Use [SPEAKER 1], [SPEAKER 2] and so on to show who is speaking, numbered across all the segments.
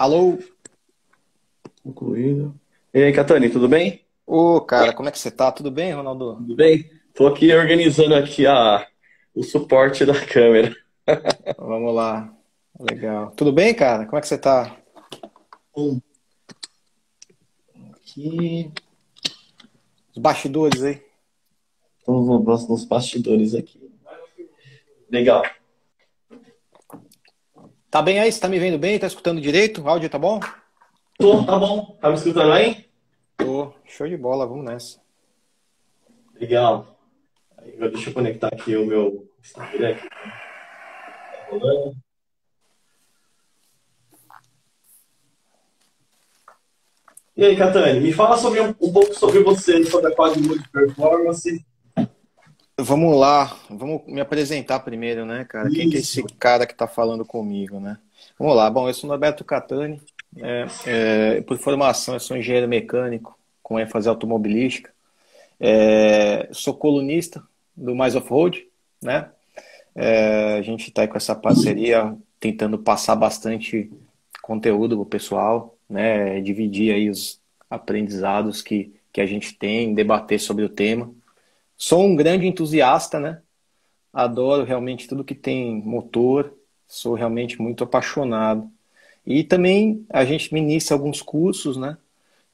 [SPEAKER 1] Alô?
[SPEAKER 2] Concluído. E aí, Catani, tudo bem?
[SPEAKER 1] Ô, cara, como é que você tá? Tudo bem, Ronaldo?
[SPEAKER 2] Tudo bem? Tô aqui organizando aqui a, o suporte da câmera.
[SPEAKER 1] Vamos lá. Legal. Tudo bem, cara? Como é que você tá?
[SPEAKER 2] Um. Aqui.
[SPEAKER 1] Os bastidores aí.
[SPEAKER 2] Estamos nos bastidores aqui. Legal.
[SPEAKER 1] Tá bem aí? Você tá me vendo bem? Tá escutando direito? O áudio tá bom?
[SPEAKER 2] Tô, tá bom. Tá me escutando aí?
[SPEAKER 1] Tô. Show de bola, vamos nessa.
[SPEAKER 2] Legal. Aí, deixa eu conectar aqui o meu Instagram. Tá rolando. E aí, Catane, me fala sobre um, um pouco sobre você, sobre a Quadrimode Performance.
[SPEAKER 1] Vamos lá, vamos me apresentar primeiro, né, cara? Isso. Quem que é esse cara que está falando comigo, né? Vamos lá, bom, eu sou Norberto Catani, é, é, por formação eu sou engenheiro mecânico, com ênfase automobilística, é, sou colunista do Mais Off-Road, né? É, a gente está com essa parceria tentando passar bastante conteúdo para o pessoal, né? Dividir aí os aprendizados que, que a gente tem, debater sobre o tema. Sou um grande entusiasta, né? Adoro realmente tudo que tem motor, sou realmente muito apaixonado. E também a gente ministra alguns cursos, né?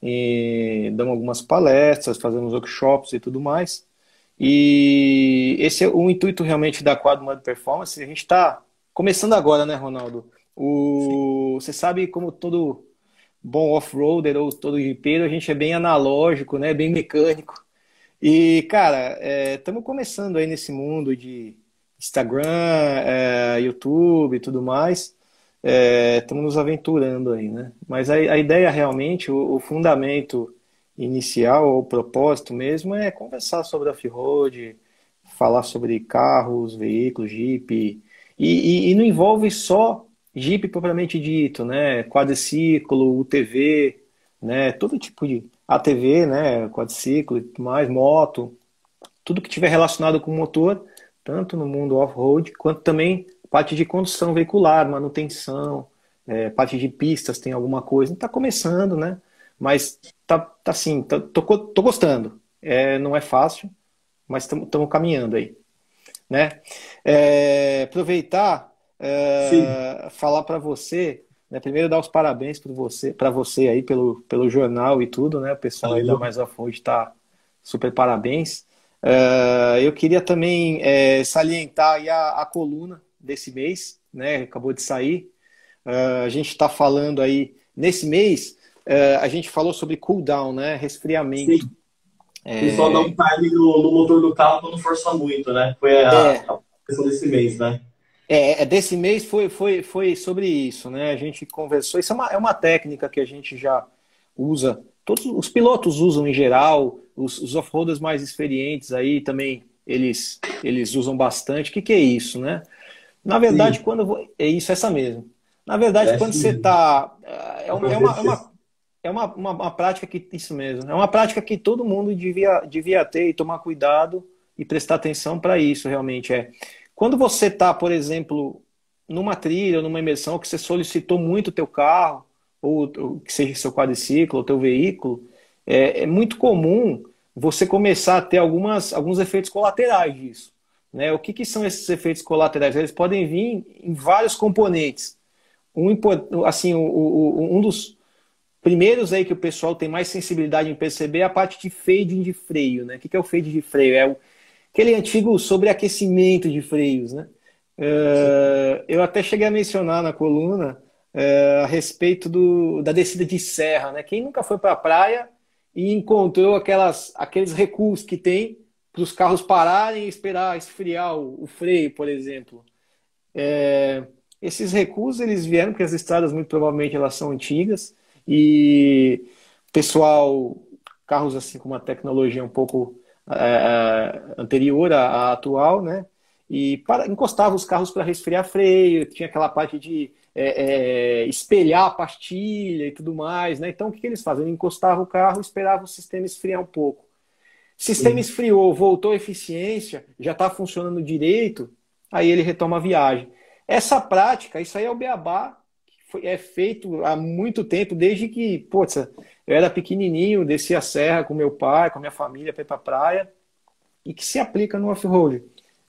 [SPEAKER 1] E damos algumas palestras, fazemos workshops e tudo mais. E esse é o intuito realmente da Quad Mud Performance. A gente está começando agora, né, Ronaldo? O, você sabe como todo bom off-roader ou todo jipeiro, a gente é bem analógico, né? Bem mecânico. E, cara, estamos é, começando aí nesse mundo de Instagram, é, YouTube e tudo mais. Estamos é, nos aventurando aí, né? Mas a, a ideia realmente, o, o, fundamento inicial, o propósito mesmo, é conversar sobre off-road, falar sobre carros, veículos, Jeep. E, e, e, não envolve só Jeep propriamente dito, né? Quadriciclo, UTV, né? Todo tipo de ATV, né, quadriciclo e tudo mais, moto, tudo que tiver relacionado com motor, tanto no mundo off-road, quanto também parte de condução veicular, manutenção, é, parte de pistas, tem alguma coisa. Está começando, né? Mas tá, tá assim, tá, tô, tô gostando. É, não é fácil, mas estamos caminhando aí. Né? É, aproveitar, é, falar para você né? Primeiro, dar os parabéns para você, você aí pelo, pelo jornal e tudo, né? O pessoal aí da Mais Off está super parabéns. Uh, eu queria também é, salientar a, a, coluna desse mês, né? Acabou de sair. Uh, a gente está falando aí, nesse mês, uh, a gente falou sobre cooldown, né? Resfriamento. Sim.
[SPEAKER 2] É... O pessoal dá um time no, no, motor do carro para não forçar muito, né? Foi a, é... a questão desse mês, né?
[SPEAKER 1] É, é, desse mês foi, foi, foi sobre isso, né? A gente conversou. Isso é uma, é uma técnica que a gente já usa. Todos os pilotos usam em geral, os, os off-roaders mais experientes aí também eles, eles usam bastante. O que, que é isso, né? Na verdade, sim. quando. É isso, essa mesmo. Na verdade, é quando sim. você está. É, uma, é, uma, é, uma, é uma, uma, uma, prática que. Isso mesmo. É uma prática que todo mundo devia, devia ter e tomar cuidado e prestar atenção para isso, realmente. É quando você está, por exemplo, numa trilha numa imersão que você solicitou muito o teu carro, ou, ou que seja seu quadriciclo, ou teu veículo, é, é, muito comum você começar a ter algumas, alguns efeitos colaterais disso. Né? O que, que são esses efeitos colaterais? Eles podem vir em vários componentes. Um, assim, o, o, um dos primeiros aí que o pessoal tem mais sensibilidade em perceber é a parte de fading de freio. Né? O que, que é o fade de freio? É o, aquele antigo sobreaquecimento de freios, né? Uh, eu até cheguei a mencionar na coluna uh, a respeito do, da descida de serra, né? Quem nunca foi para a praia e encontrou aquelas, aqueles recuos que tem para os carros pararem e esperar esfriar o, o freio, por exemplo. É, esses recuos eles vieram porque as estradas muito provavelmente elas são antigas e pessoal carros assim com uma tecnologia um pouco é, anterior à, à, atual, né? E para, encostava os carros para resfriar freio, tinha aquela parte de é, é, espelhar a pastilha e tudo mais, né? Então o que, que eles fazem? Encostavam o carro, esperavam o sistema esfriar um pouco. Sistema Sim. esfriou, voltou a eficiência, já está funcionando direito, aí ele retoma a viagem. Essa prática, isso aí é o beabá que foi, é feito há muito tempo, desde que, putz, eu era pequenininho, descia a serra com meu pai, com a minha família para ir para a praia, e que se aplica no off-road.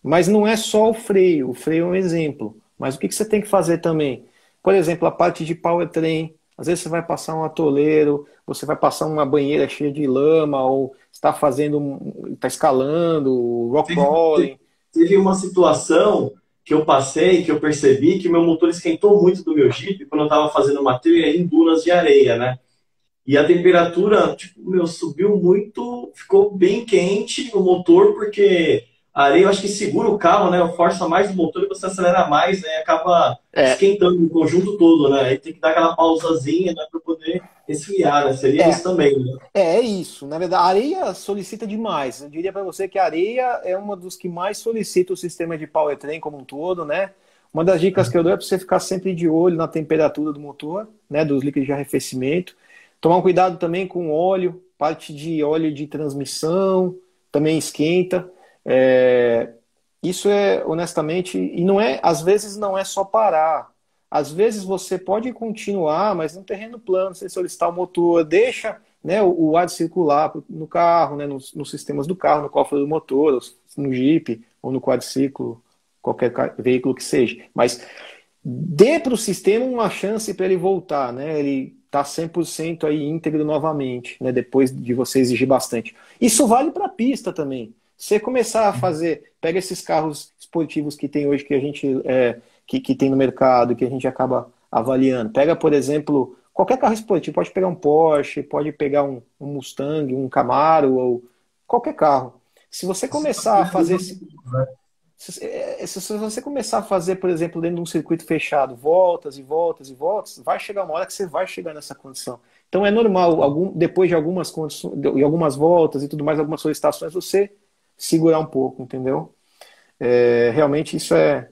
[SPEAKER 1] Mas não é só o freio, o freio é um exemplo. Mas o que, que você tem que fazer também? Por exemplo, a parte de powertrain. Às vezes você vai passar um atoleiro, você vai passar uma banheira cheia de lama, ou está fazendo, está escalando, rock crawling.
[SPEAKER 2] Teve uma situação que eu passei, que eu percebi que meu motor esquentou muito do meu Jeep quando eu estava fazendo uma trilha em dunas de areia, né? E a temperatura, tipo, meu, subiu muito, ficou bem quente o motor, porque a areia eu acho que segura o carro, né? Força mais o motor e você acelera mais, né? Acaba é. esquentando o conjunto todo, né? Aí tem que dar aquela pausazinha, né? Para poder esfriar, né? Seria é. isso também, né?
[SPEAKER 1] É, é isso. Na verdade, a areia solicita demais. Eu diria para você que a areia é uma dos que mais solicita o sistema de powertrain como um todo, né? Uma das dicas que eu dou é para você ficar sempre de olho na temperatura do motor, né? Dos líquidos de arrefecimento Tomar cuidado também com óleo, parte de óleo de transmissão também esquenta. É, isso é honestamente e não é, às vezes não é só parar. Às vezes você pode continuar, mas no terreno plano, você solicitar o motor, deixa né, o, o ar circular no carro, né, nos, nos, sistemas do carro, no cofre do motor, no Jeep ou no quadriciclo, qualquer veículo que seja. Mas dê para o sistema uma chance para ele voltar, né? Ele tá 100% aí íntegro novamente, né, depois de você exigir bastante. Isso vale para a pista também. Você começar a fazer, pega esses carros esportivos que tem hoje que a gente é, que, que tem no mercado, que a gente acaba avaliando. Pega, por exemplo, qualquer carro esportivo, pode pegar um Porsche, pode pegar um, um Mustang, um Camaro ou qualquer carro. Se você começar a fazer esse, é, se, se, você começar a fazer, por exemplo, dentro de um circuito fechado, voltas e voltas e voltas, vai chegar uma hora que você vai chegar nessa condição. Então é normal, algum, depois de algumas condições, de algumas voltas e tudo mais, algumas solicitações, você segurar um pouco, entendeu? É, realmente isso é,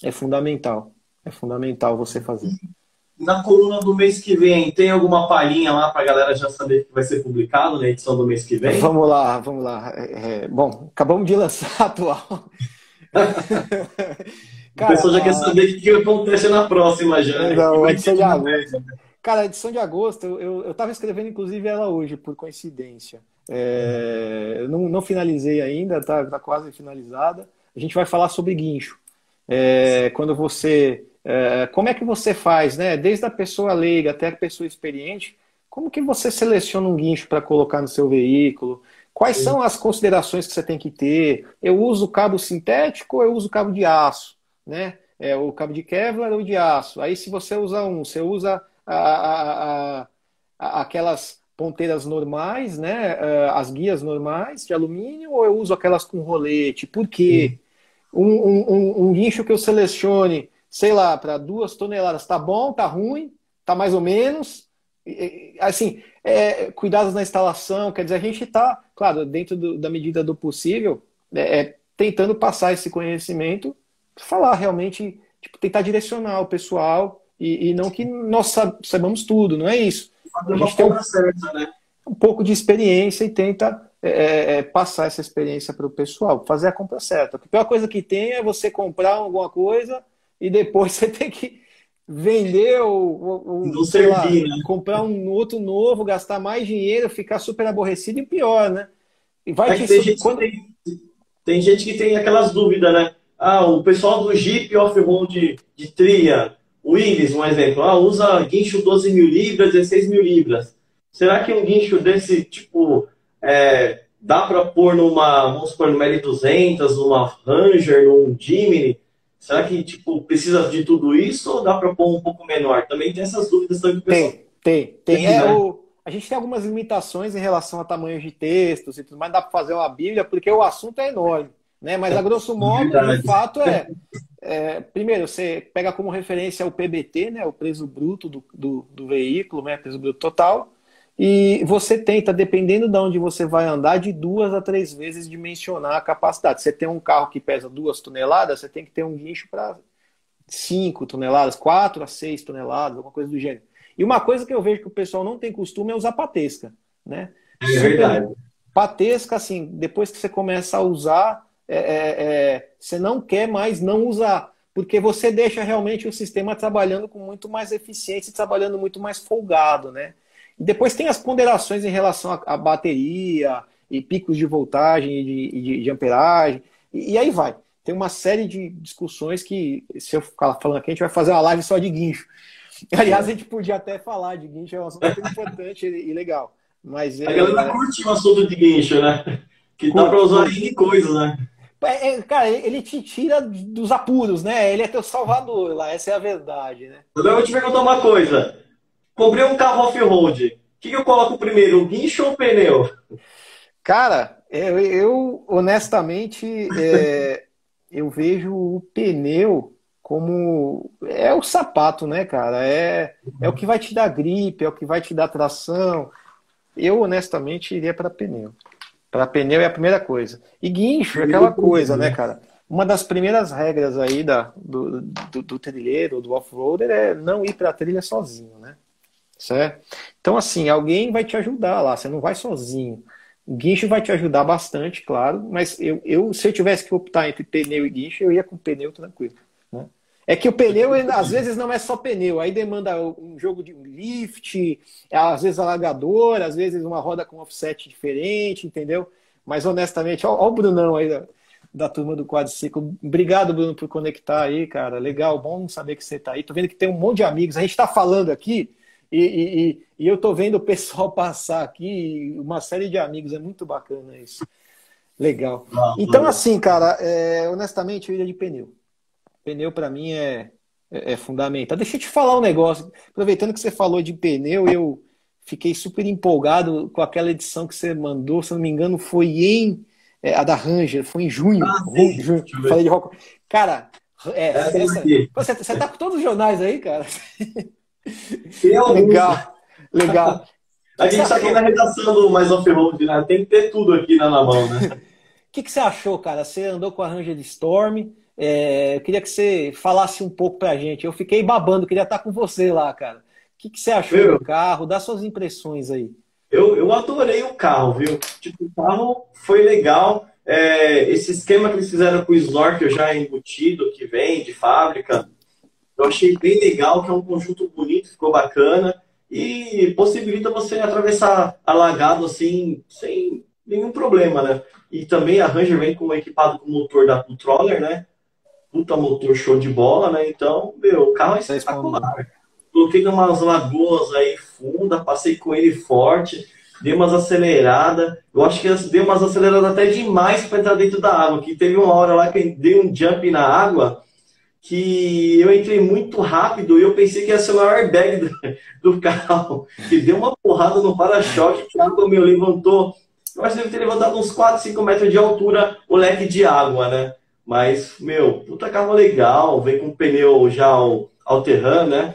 [SPEAKER 1] é fundamental. É fundamental você fazer.
[SPEAKER 2] Na coluna do mês que vem, tem alguma palhinha lá para a galera já saber que vai ser publicado na edição do mês que vem?
[SPEAKER 1] Vamos lá, vamos lá. É, é bom, acabamos de lançar a atual.
[SPEAKER 2] Cara, o pessoal já a... quer saber o que, acontece na próxima já. Né? Não,
[SPEAKER 1] a edição de agosto. Cara, a edição de agosto, eu, eu tava escrevendo inclusive ela hoje, por coincidência. É, não, não finalizei ainda, tá, tá quase finalizada. A gente vai falar sobre guincho. É, quando você. É, como é que você faz, né? Desde a pessoa leiga até a pessoa experiente, como que você seleciona um guincho para colocar no seu veículo? Quais são as considerações que você tem que ter? Eu uso cabo sintético ou eu uso cabo de aço? Né? É, o cabo de Kevlar ou de aço? Aí, se você usa um, você usa a, a, a, aquelas ponteiras normais, né? É, as guias normais de alumínio ou eu uso aquelas com rolete? Por quê? Um, um, um guincho que eu selecione, sei lá, para duas toneladas, tá bom, tá ruim, tá mais ou menos? Assim, é, cuidados na instalação, quer dizer, a gente está, claro, dentro do, da medida do possível, é, é tentando passar esse conhecimento, falar realmente, tipo, tentar direcionar o pessoal e, e não que nós saibamos tudo, não é isso. A gente tem um, certa, né? um pouco de experiência e tenta é, é, é passar essa experiência para o pessoal, fazer a compra certa. A pior coisa que tem é você comprar alguma coisa e depois você tem que vender ou, ou não servir, lá, né? comprar um outro novo, gastar mais dinheiro, ficar super aborrecido e pior, né?
[SPEAKER 2] E vai é tem, gente quando... tem, tem, gente que tem aquelas dúvidas, né? Ah, o pessoal do Jeep Off-Road de, de trilha, o Willis, um exemplo, ah, usa guincho 12 mil libras, 16 mil libras. Será que um guincho desse tipo é, dá para pôr numa, vamos supor, numa L200, numa Ranger, num Jimny? Será que tipo precisa de tudo isso ou dá para pôr um pouco menor? Também tem essas dúvidas também que o
[SPEAKER 1] pessoal... Tem, tem, tem. É, né? o... A gente tem algumas limitações em relação a tamanhos de textos e tudo mais, dá para fazer uma Bíblia, porque o assunto é enorme. Né? Mas a grosso modo, o fato é, é, primeiro, você pega como referência o PBT, né? o preço bruto do, do, do veículo, né? preço bruto total, e você tenta, dependendo de onde você vai andar, de duas a três vezes dimensionar a capacidade. Você tem um carro que pesa duas toneladas, você tem que ter um guincho para cinco toneladas, quatro a seis toneladas, alguma coisa do gênero. E uma coisa que eu vejo que o pessoal não tem costume é usar patesca, né?
[SPEAKER 2] É verdade.
[SPEAKER 1] Patesca, assim, depois que você começa a usar, é, é, é, você não quer mais não usar. porque você deixa realmente o sistema trabalhando com muito mais eficiência e trabalhando muito mais folgado, né? E depois tem as ponderações em relação à bateria e picos de voltagem e de, de, de, amperagem, e, e, aí vai. Tem uma série de discussões que, se eu ficar falando aqui, a gente vai fazer uma live só de guincho. Aliás, a gente podia até falar de guincho, é um assunto importante e legal. Mas,
[SPEAKER 2] a é, galera é... curte o assunto de guincho, né? Que curte, dá para usar em coisa, né?
[SPEAKER 1] É, é, cara, ele te tira dos apuros, né? Ele é teu salvador lá, essa é a verdade, né?
[SPEAKER 2] Agora eu vou te perguntar uma coisa. Comprei um carro off-road. O que, que eu coloco primeiro, o guincho ou o pneu?
[SPEAKER 1] Cara, eu, eu honestamente é, eu vejo o pneu como é o sapato, né, cara? É, é o que vai te dar gripe, é o que vai te dar tração. Eu honestamente iria para pneu. Para pneu é a primeira coisa. E guincho é aquela coisa, né, cara? Uma das primeiras regras aí da, do, do, do trilheiro, do off-roader, é não ir para a trilha sozinho, né? Certo? Então, assim, alguém vai te ajudar lá, você não vai sozinho. O guincho vai te ajudar bastante, claro, mas eu, eu se eu tivesse que optar entre pneu e guincho, eu ia com pneu tranquilo. Né? É que o pneu, às vezes, não é só pneu, aí demanda um jogo de lift, às vezes alagador, às vezes uma roda com offset diferente, entendeu? Mas honestamente, ó, ó o Brunão aí da, da turma do quadriciclo. Obrigado, Bruno, por conectar aí, cara. Legal, bom saber que você tá aí. Tô vendo que tem um monte de amigos. A gente tá falando aqui e, e, e eu tô vendo o pessoal passar aqui, uma série de amigos, é muito bacana isso. Legal. Ah, então, assim, cara, é, honestamente, eu iria de pneu. Pneu para mim é, é, é, fundamental. Deixa eu te falar um negócio. Aproveitando que você falou de pneu, eu fiquei super empolgado com aquela edição que você mandou. Se não me engano, foi em é, a da Ranger, foi em junho. Ah, sim, junho falei de rock. Cara, é, é essa, você, você tá com todos os jornais aí, cara? legal, legal.
[SPEAKER 2] A gente está aqui na redação do Mais Off-Road, né? Tem que ter tudo aqui na mão, né?
[SPEAKER 1] O que, que você achou, cara? Você andou com a Ranger Storm, é, eu queria que você falasse um pouco pra gente. Eu fiquei babando, queria estar com você lá, cara. O que, que você achou do carro? Dá suas impressões aí.
[SPEAKER 2] Eu, eu adorei o carro, viu? Tipo, o carro foi legal. É, esse esquema que eles fizeram com o snorkel já embutido, que vem de fábrica, eu achei bem legal, que é um conjunto bonito, ficou bacana. E possibilita você atravessar alagado assim, sem nenhum problema, né? E também a Ranger vem com equipado com o motor da Controller, né? puta motor show de bola, né? Então, meu, o carro é espetacular. Coloquei umas lagoas aí funda, passei com ele forte, dei umas aceleradas. Eu acho que dei umas aceleradas até demais para entrar dentro da água. Que teve uma hora lá que eu dei um jump na água que eu entrei muito rápido e eu pensei que ia ser o maior airbag do, do carro. Que deu uma porrada no para-choque que a água me levantou. Eu acho que deve ter levantado uns 4, 5 metros de altura o leque de água, né? Mas, meu, puta carro legal, vem com pneu já Alterran, né?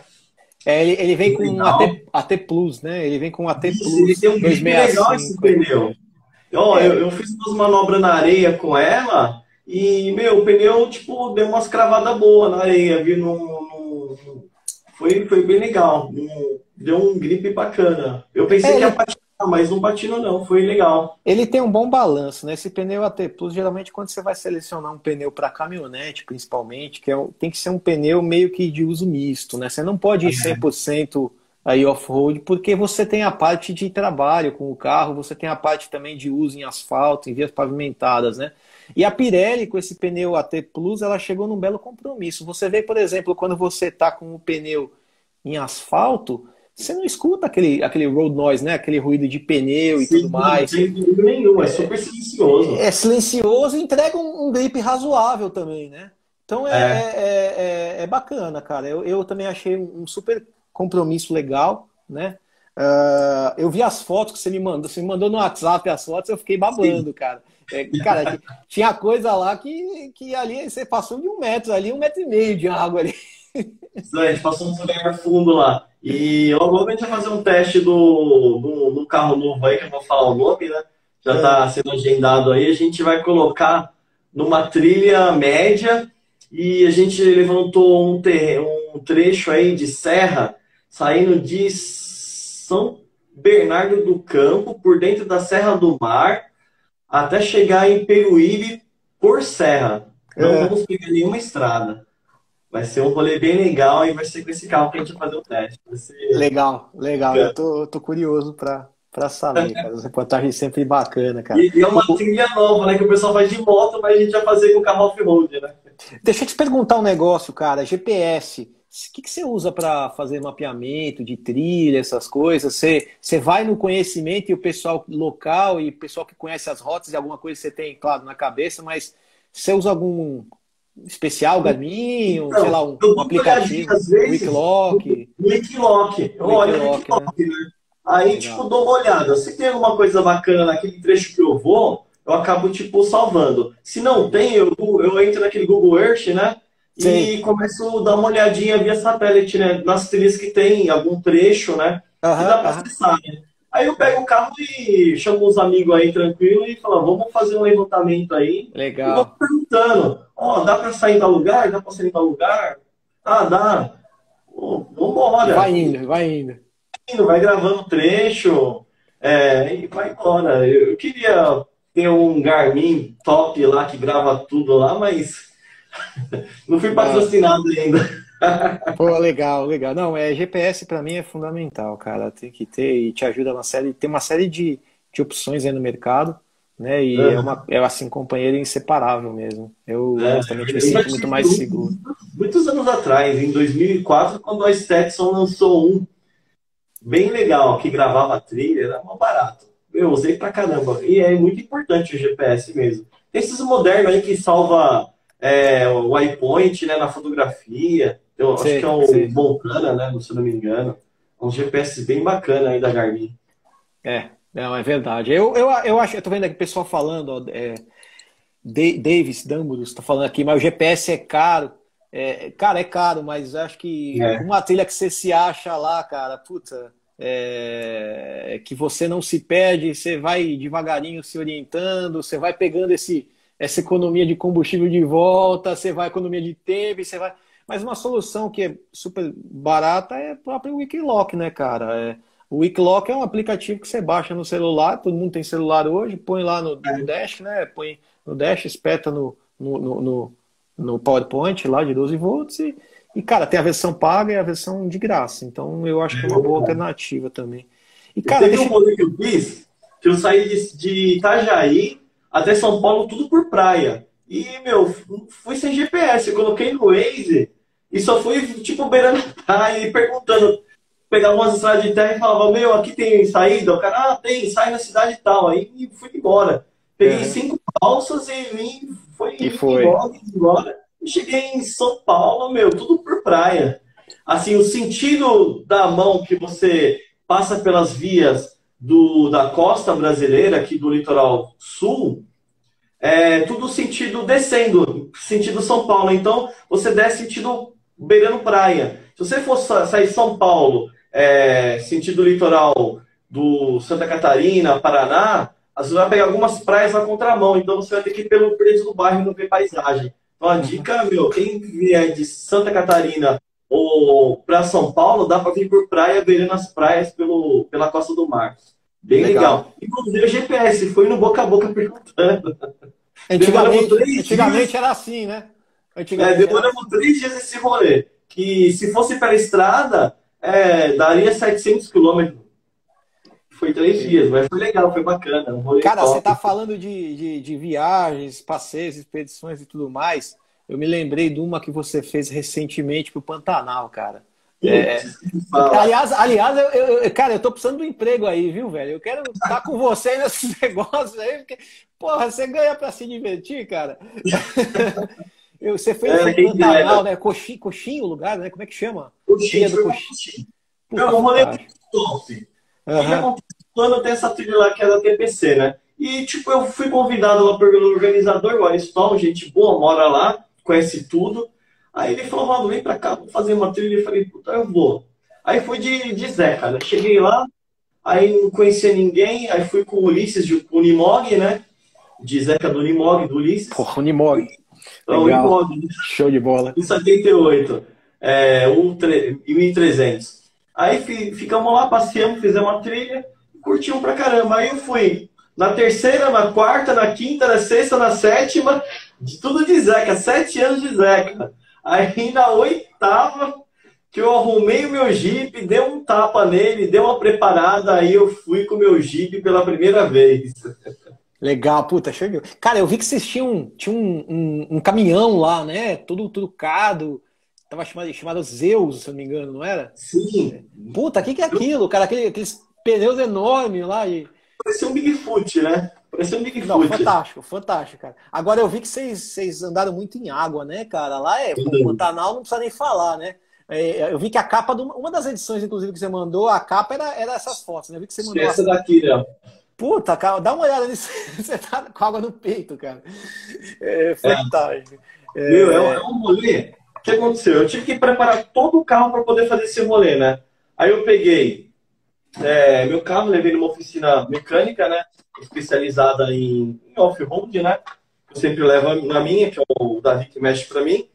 [SPEAKER 1] É, ele, ele vem com AT, AT Plus, né? Ele vem com AT Isso, Plus. Ele
[SPEAKER 2] tem um grip legal esse pneu. Ó, é. eu, eu fiz umas manobras na areia com ela e, meu, o pneu, tipo, deu umas cravadas boas na areia, viu? No, no, foi, foi bem legal. Deu um grip bacana. Eu pensei é, que ia patinar mas não patina não, foi legal.
[SPEAKER 1] Ele tem um bom balanço, né? Esse pneu AT Plus, geralmente quando você vai selecionar um pneu para caminhonete, principalmente, que é, tem que ser um pneu meio que de uso misto, né? Você não pode ir 100% aí off-road, porque você tem a parte de trabalho com o carro, você tem a parte também de uso em asfalto, em vias pavimentadas, né? E a Pirelli, com esse pneu AT Plus, ela chegou num belo compromisso. Você vê, por exemplo, quando você está com o pneu em asfalto, você não escuta aquele, aquele road noise, né? Aquele ruído de pneu e Sim, tudo mais.
[SPEAKER 2] Não tem ruído nenhum, é super silencioso.
[SPEAKER 1] É, é silencioso e entrega um, um grip razoável também, né? Então é, é. é, é, é bacana, cara. Eu, eu também achei um super compromisso legal, né? Uh, eu vi as fotos que você me mandou, você me mandou no WhatsApp as fotos, eu fiquei babando, Sim. cara. É, cara, tinha coisa lá que, que ali você passou de um metro ali, um metro e meio de água ali.
[SPEAKER 2] Isso a gente passou um lugar fundo lá. E logo a gente vai fazer um teste do, do, do, carro novo aí, que eu vou falar o nome, né? Já está é. sendo agendado aí. A gente vai colocar numa trilha média e a gente levantou um, um trecho aí de serra saindo de São Bernardo do Campo, por dentro da Serra do Mar, até chegar em Peruíbe por serra. Não é. vamos pegar nenhuma estrada. Vai ser um rolê bem legal e vai ser com esse carro que a gente vai fazer o teste. Ser...
[SPEAKER 1] Legal, legal. É. Eu tô, tô curioso para para saber, cara. As reportagens sempre bacana, cara.
[SPEAKER 2] E, e, é uma trilha nova, né? Que o pessoal faz de moto, mas a gente vai fazer com carro off-road, né?
[SPEAKER 1] Deixa eu te perguntar um negócio, cara. GPS. O que, que você usa para fazer mapeamento de trilha, essas coisas? Você, você vai no conhecimento e o pessoal local e o pessoal que conhece as rotas e alguma coisa você tem, claro, na cabeça, mas você usa algum especial, Garmin, então, sei lá, um, um aplicativo, Wikiloc?
[SPEAKER 2] Wikiloc. Eu olho o Wikiloc, né? né? Aí, Legal. tipo, dou uma olhada. Se tem alguma coisa bacana naquele trecho que eu vou, eu acabo, tipo, salvando. Se não tem, eu, eu entro naquele Google Earth, né? Sim. E começo a dar uma olhadinha via satélite, né? Nas trilhas que tem algum trecho, né? Uhum, que dá pra acessar, né? Aí eu pego o carro e chamo uns amigos aí tranquilo e falo, vamos fazer um levantamento aí.
[SPEAKER 1] Legal. E
[SPEAKER 2] vou perguntando, ó, oh, dá pra sair tal lugar? Dá pra sair tal lugar? Ah, dá. Oh, vambora.
[SPEAKER 1] Vai indo, vai indo
[SPEAKER 2] vai gravando trecho é, e vai embora. Eu queria ter um Garmin top lá que grava tudo lá, mas não fui patrocinado ainda.
[SPEAKER 1] Pô, legal, legal. Não, é GPS para mim é fundamental, cara. Tem que ter e te ajuda uma série, tem uma série de, de opções aí no mercado, né? E é, é uma, é assim, companheiro inseparável mesmo. Eu é, honestamente me sinto muito mais seguro.
[SPEAKER 2] Muitos anos atrás, em 2004, quando a Stetson lançou um bem legal, que gravava trilha, era mal barato. Eu usei pra caramba. E é muito importante o GPS mesmo. Tem esses modernos aí que salva é, o waypoint né, na fotografia. Eu acho que é o sim. Montana, né? Se não me engano. Um GPS bem bacana aí da Garmin.
[SPEAKER 1] É, não, é verdade. Eu, eu, eu acho, eu tô vendo aqui o pessoal falando, ó, é, Davis Dumbledore está falando aqui, mas o GPS é caro. É, cara, é caro, mas acho que é. uma trilha que você se acha lá, cara, puta, é, que você não se perde, você vai devagarinho se orientando, você vai pegando esse, essa economia de combustível de volta, você vai economia de tempo, você vai. Mas uma solução que é super barata é o próprio Wikiloc, né, cara? É, o Wikiloc é um aplicativo que você baixa no celular, todo mundo tem celular hoje, põe lá no, no Dash, né? Põe no Dash, espeta no, no, no no PowerPoint lá de 12 volts e, e, cara, tem a versão paga e a versão de graça. Então eu acho que é uma boa alternativa também.
[SPEAKER 2] E, cara, teve deixa... um rolê que eu fiz, que eu saí de, de Itajaí até São Paulo, tudo por praia. E, meu, fui sem GPS. Eu coloquei no Waze e só fui, tipo, beirando praia e perguntando. Pegava umas estradas de terra e falava, meu, aqui tem saída? O cara, ah, tem, sai na cidade e tal. Aí fui embora. Peguei é. cinco balsas e vim foi,
[SPEAKER 1] e foi.
[SPEAKER 2] embora, embora. E cheguei em São Paulo, meu, tudo por praia. Assim, o sentido da mão que você passa pelas vias do, da costa brasileira, aqui do litoral sul, é tudo sentido descendo, sentido São Paulo. Então, você desce sentido beirando praia. Se você for sair São Paulo, é, sentido litoral do Santa Catarina, Paraná, vezes vai pegar algumas praias na contramão, então você vai ter que ir pelo preço do bairro e não ver paisagem. Então a dica, meu, quem vier de Santa Catarina ou para São Paulo, dá para vir por praia, beirando as praias pelo, pela costa do mar. Bem legal. legal. Inclusive o GPS, foi no boca a boca perguntando.
[SPEAKER 1] Antigamente, antigamente era assim, né?
[SPEAKER 2] Antigamente é, demoramos era... três dias esse rolê. Que se fosse pela estrada, é, daria 700 quilômetros foi três dias, mas foi legal, foi bacana. Um
[SPEAKER 1] Cara, top. você tá falando de, de, de, viagens, passeios, expedições e tudo mais. Eu me lembrei de uma que você fez recentemente pro Pantanal, cara. É, aliás, aliás eu, eu, cara, eu tô precisando do emprego aí, viu, velho? Eu quero estar tá com você nesses negócios aí, porque, porra, você ganha pra se divertir, cara. você fez é, no Pantanal, né? Coxinho, coxinho o lugar, né? Como é que chama?
[SPEAKER 2] Coxinha do Coxinho. Puta, eu vou ler top. Uhum. Quando tem essa trilha lá que é da TPC, né? E, tipo, eu fui convidado lá pelo organizador, o Ariston, gente boa, mora lá, conhece tudo. Aí ele falou, mano, vem pra cá, vou fazer uma trilha. Eu falei, puta, eu vou. Aí fui de, de Zé, cara. Cheguei lá, aí não conhecia ninguém, aí fui com o Ulisses, de, com o Nimog, né? De Zeca do Nimog, do Ulisses.
[SPEAKER 1] Porra, o Nimog.
[SPEAKER 2] Então, o Nimog.
[SPEAKER 1] Show de bola.
[SPEAKER 2] Em 78. É, 1300. Aí ficamos lá, passeamos, fizemos uma trilha, curtimos pra caramba. Aí eu fui na terceira, na quarta, na quinta, na sexta, na sétima, de tudo de Zeca, sete anos de Zeca. Aí na oitava, que eu arrumei o meu Jeep, dei um tapa nele, dei uma preparada, aí eu fui com o meu Jeep pela primeira vez.
[SPEAKER 1] Legal, puta, chegou. Cara, eu vi que vocês tinham, tinham um, um, um caminhão lá, né? Todo trucado. Tava chamado, chamado Zeus, se eu não me engano, não era?
[SPEAKER 2] Sim.
[SPEAKER 1] Puta, o que, que é aquilo, cara? Aquele, aqueles pneus enormes lá. E...
[SPEAKER 2] Parecia um Bigfoot, né? Parecia um Bigfoot.
[SPEAKER 1] Não, fantástico, fantástico, cara. Agora eu vi que vocês, vocês andaram muito em água, né, cara? Lá é, o Pantanal não precisa nem falar, né? É, eu vi que a capa, de uma das edições, inclusive, que você mandou, a capa era, era essas fotos, né? Eu vi que você mandou.
[SPEAKER 2] Essa daqui, né?
[SPEAKER 1] Puta, cara, dá uma olhada nisso. Você tá com água no peito, cara. É fantástico.
[SPEAKER 2] É. Meu, é, é um rolê. O que aconteceu? Eu tive que preparar todo o carro para poder fazer esse rolê, né? Aí eu peguei é, meu carro, levei numa oficina mecânica, né? Especializada em, em off-road, né? Eu sempre levo na minha, que é o Davi que mexe para mim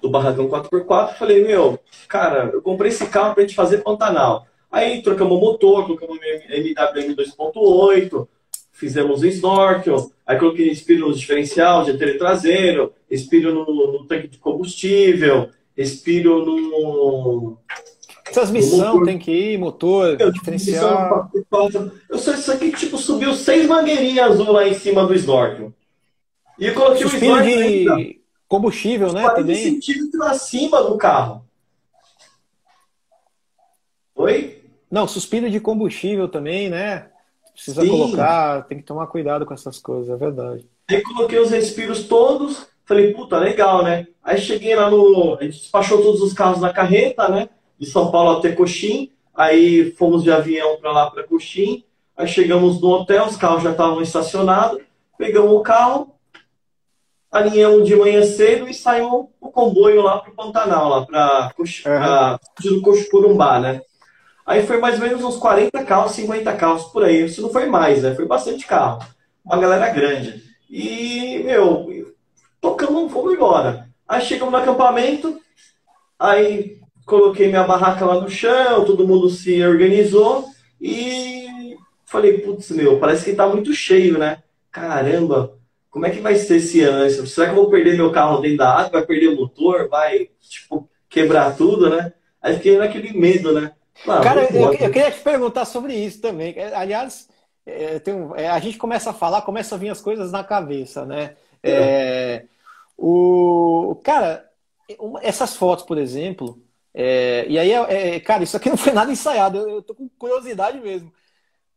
[SPEAKER 2] do Barracão 4x4, falei, meu, cara, eu comprei esse carro pra gente fazer Pantanal. Aí trocamos o motor, trocamos MWM 2.8, fizemos snorkel, aí coloquei espírito no diferencial, GTL traseiro, espírito no, no, tanque de combustível, espírito no...
[SPEAKER 1] Transmissão tem que ir, motor, eu, diferencial.
[SPEAKER 2] Eu sou isso aqui que tipo, subiu seis mangueirinhas azul lá em cima do snorkel. E eu coloquei
[SPEAKER 1] o snorkel de... Combustível, né? 40 também.
[SPEAKER 2] centímetros acima do carro. Oi?
[SPEAKER 1] Não, suspiro de combustível também, né? Precisa Sim. colocar, tem que tomar cuidado com essas coisas, é verdade.
[SPEAKER 2] Aí coloquei os respiros todos, falei, puta, legal, né? Aí cheguei lá no. A gente despachou todos os carros na carreta, né? De São Paulo até Coxim. Aí fomos de avião para lá para Coxim. Aí chegamos no hotel, os carros já estavam estacionados. Pegamos o carro, alinhamos de manhã cedo e saímos o comboio lá para o Pantanal, lá para uhum. Coxo Corumbá, né? Aí foi mais ou menos uns 40 carros, 50 carros por aí. Isso não foi mais, né? Foi bastante carro. Uma galera grande. E, meu, tocamos, fomos embora. Aí chegamos no acampamento, aí coloquei minha barraca lá no chão, todo mundo se organizou e falei, putz, meu, parece que tá muito cheio, né? Caramba, como é que vai ser esse ano? Será que eu vou perder meu carro dentro da água? Vai perder o motor? Vai, tipo, quebrar tudo, né? Aí fiquei naquele medo, né?
[SPEAKER 1] Cara, eu, eu, queria te perguntar sobre isso também. Aliás, é, é, a gente começa a falar, começa a vir as coisas na cabeça, né? É. É, o, cara, essas fotos, por exemplo, é, e aí, é, cara, isso aqui não foi nada ensaiado, eu, eu tô com curiosidade mesmo.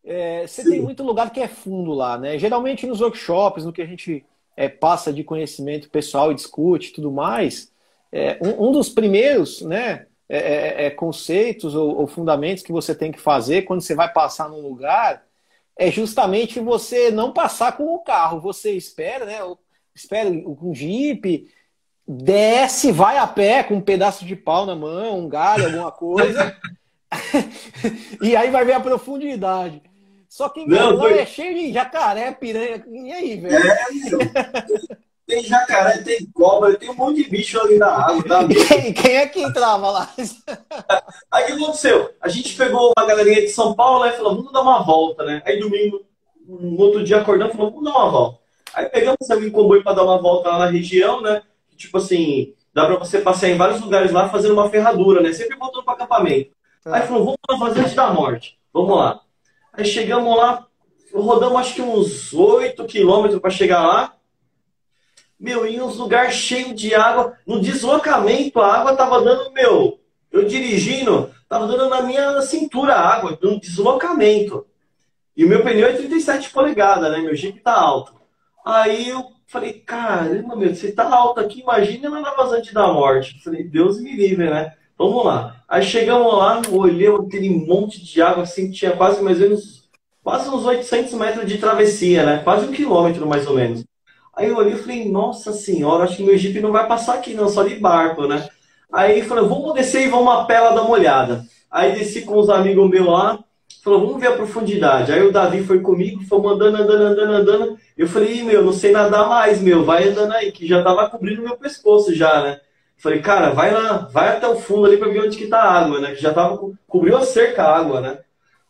[SPEAKER 1] É, você Sim. tem muito lugar que é fundo lá, né? Geralmente nos workshops, no que a gente é, passa de conhecimento pessoal e discute e tudo mais, é, um, um, dos primeiros né, é, é, é, conceitos ou, ou, fundamentos que você tem que fazer quando você vai passar num lugar é justamente você não passar com o carro. Você espera, né? Espera um jeep, desce, vai a pé com um pedaço de pau na mão, um galho, alguma coisa. e aí vai ver a profundidade. Só que não, foi... é cheio de jacaré, piranha. E aí, velho? É,
[SPEAKER 2] tem jacaré, tem cobra, tem um monte de bicho ali na água. Tá?
[SPEAKER 1] Quem, quem é que entrava lá?
[SPEAKER 2] Aí o que aconteceu? A gente pegou uma galerinha de São Paulo né, e falou, vamos dar uma volta, né? Aí domingo, no outro dia acordando, falou, vamos dar uma volta. Aí pegamos um comboio para dar uma volta lá na região, né? Tipo assim, dá para você passear em vários lugares lá fazendo uma ferradura, né? Sempre voltando para acampamento. Tá. Aí falou, vamos na Fazenda da Morte. Vamos lá. Aí chegamos lá, rodamos acho que uns 8 quilômetros para chegar lá. Meu, em uns lugares cheios de água. No deslocamento, a água tava dando, meu, eu dirigindo, tava dando na minha cintura a água, no deslocamento. E o meu pneu é 37 polegadas, né? Meu Jeep tá alto. Aí eu falei, caramba, meu, você tá alto aqui, imagina lá na vazante da morte. Eu falei, Deus me livre, né? Vamos lá. Aí chegamos lá, olhei aquele monte de água, assim, tinha quase mais ou menos, quase uns 800 metros de travessia, né? Quase um quilômetro, mais ou menos. Aí eu olhei e falei, nossa senhora, acho que meu Jeep não vai passar aqui não, só de barco, né? Aí falou, vamos descer e vamos a pé lá dar uma olhada. Aí desci com os amigos meus lá, falou, vamos ver a profundidade. Aí o Davi foi comigo, foi andando, andando, andando, andando. Eu falei, meu, não sei nadar mais, meu, vai andando aí, que já tava cobrindo meu pescoço já, né? Falei, cara, vai lá, vai até o fundo ali para ver onde que tá a água, né? Que já tava, cobriu a cerca a água, né?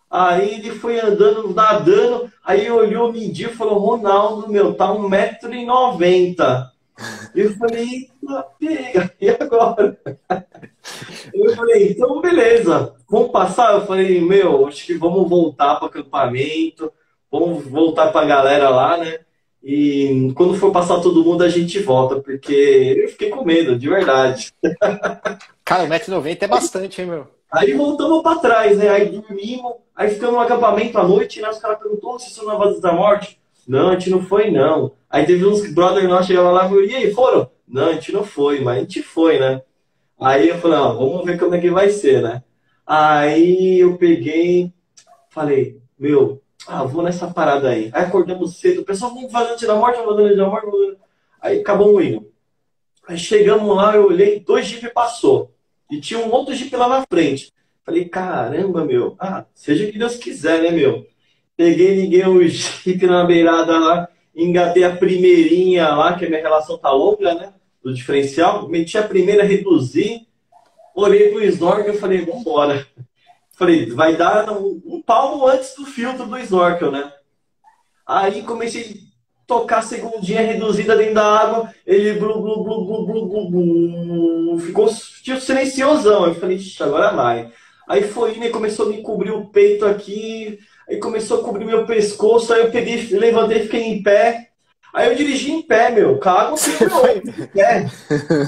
[SPEAKER 2] Aí ele foi andando, nadando, aí olhou, mediu e falou, Ronaldo, meu, tá 1,90m. Eu falei, pega, e agora? Eu falei, então beleza, vamos passar? Eu falei, meu, acho que vamos voltar para o acampamento, vamos voltar para a galera lá, né? E quando for passar todo mundo, a gente volta, porque eu fiquei com medo, de verdade.
[SPEAKER 1] Cara, 1,90m é bastante, hein, meu?
[SPEAKER 2] Aí voltamos para trás, né? Aí dormimos, aí ficamos no acampamento à noite, né? Os caras perguntou se isso na base da morte. Não, a gente não foi, não. Aí teve uns brother nossos chegavam lá e falaram, e aí, foram? Não, a gente não foi, mas a gente foi, né? Aí eu falei, ó, vamos ver como é que vai ser, né? Aí eu peguei, falei, meu, ah, vou nessa parada aí. Aí acordamos cedo, o pessoal, vamos fazer da morte, vamos da morte. Vamos... Aí acabou o hino. Aí chegamos lá, eu olhei, dois jeep passou. E tinha um outro jeep lá na frente. Falei, caramba, meu. Ah, seja o que Deus quiser, né, meu? Peguei, liguei o jeep na beirada lá, engatei a primeirinha lá, que a minha relação tá longa, né? Do diferencial. Meti a primeira, reduzi. Olhei pro snorkel e falei, vambora. Falei, vai dar um, um palmo antes do filtro do snorkel, né? Aí comecei a tocar a segundinha reduzida dentro da água, ele blu, blu, blu, blu, blu, blu, blu, ficou tipo, silenciosão. Eu falei, agora vai. Aí foi e começou a me cobrir o peito aqui, aí começou a cobrir meu pescoço, aí eu peguei, levantei e fiquei em pé. Aí eu dirigi em pé, meu, cago em pé.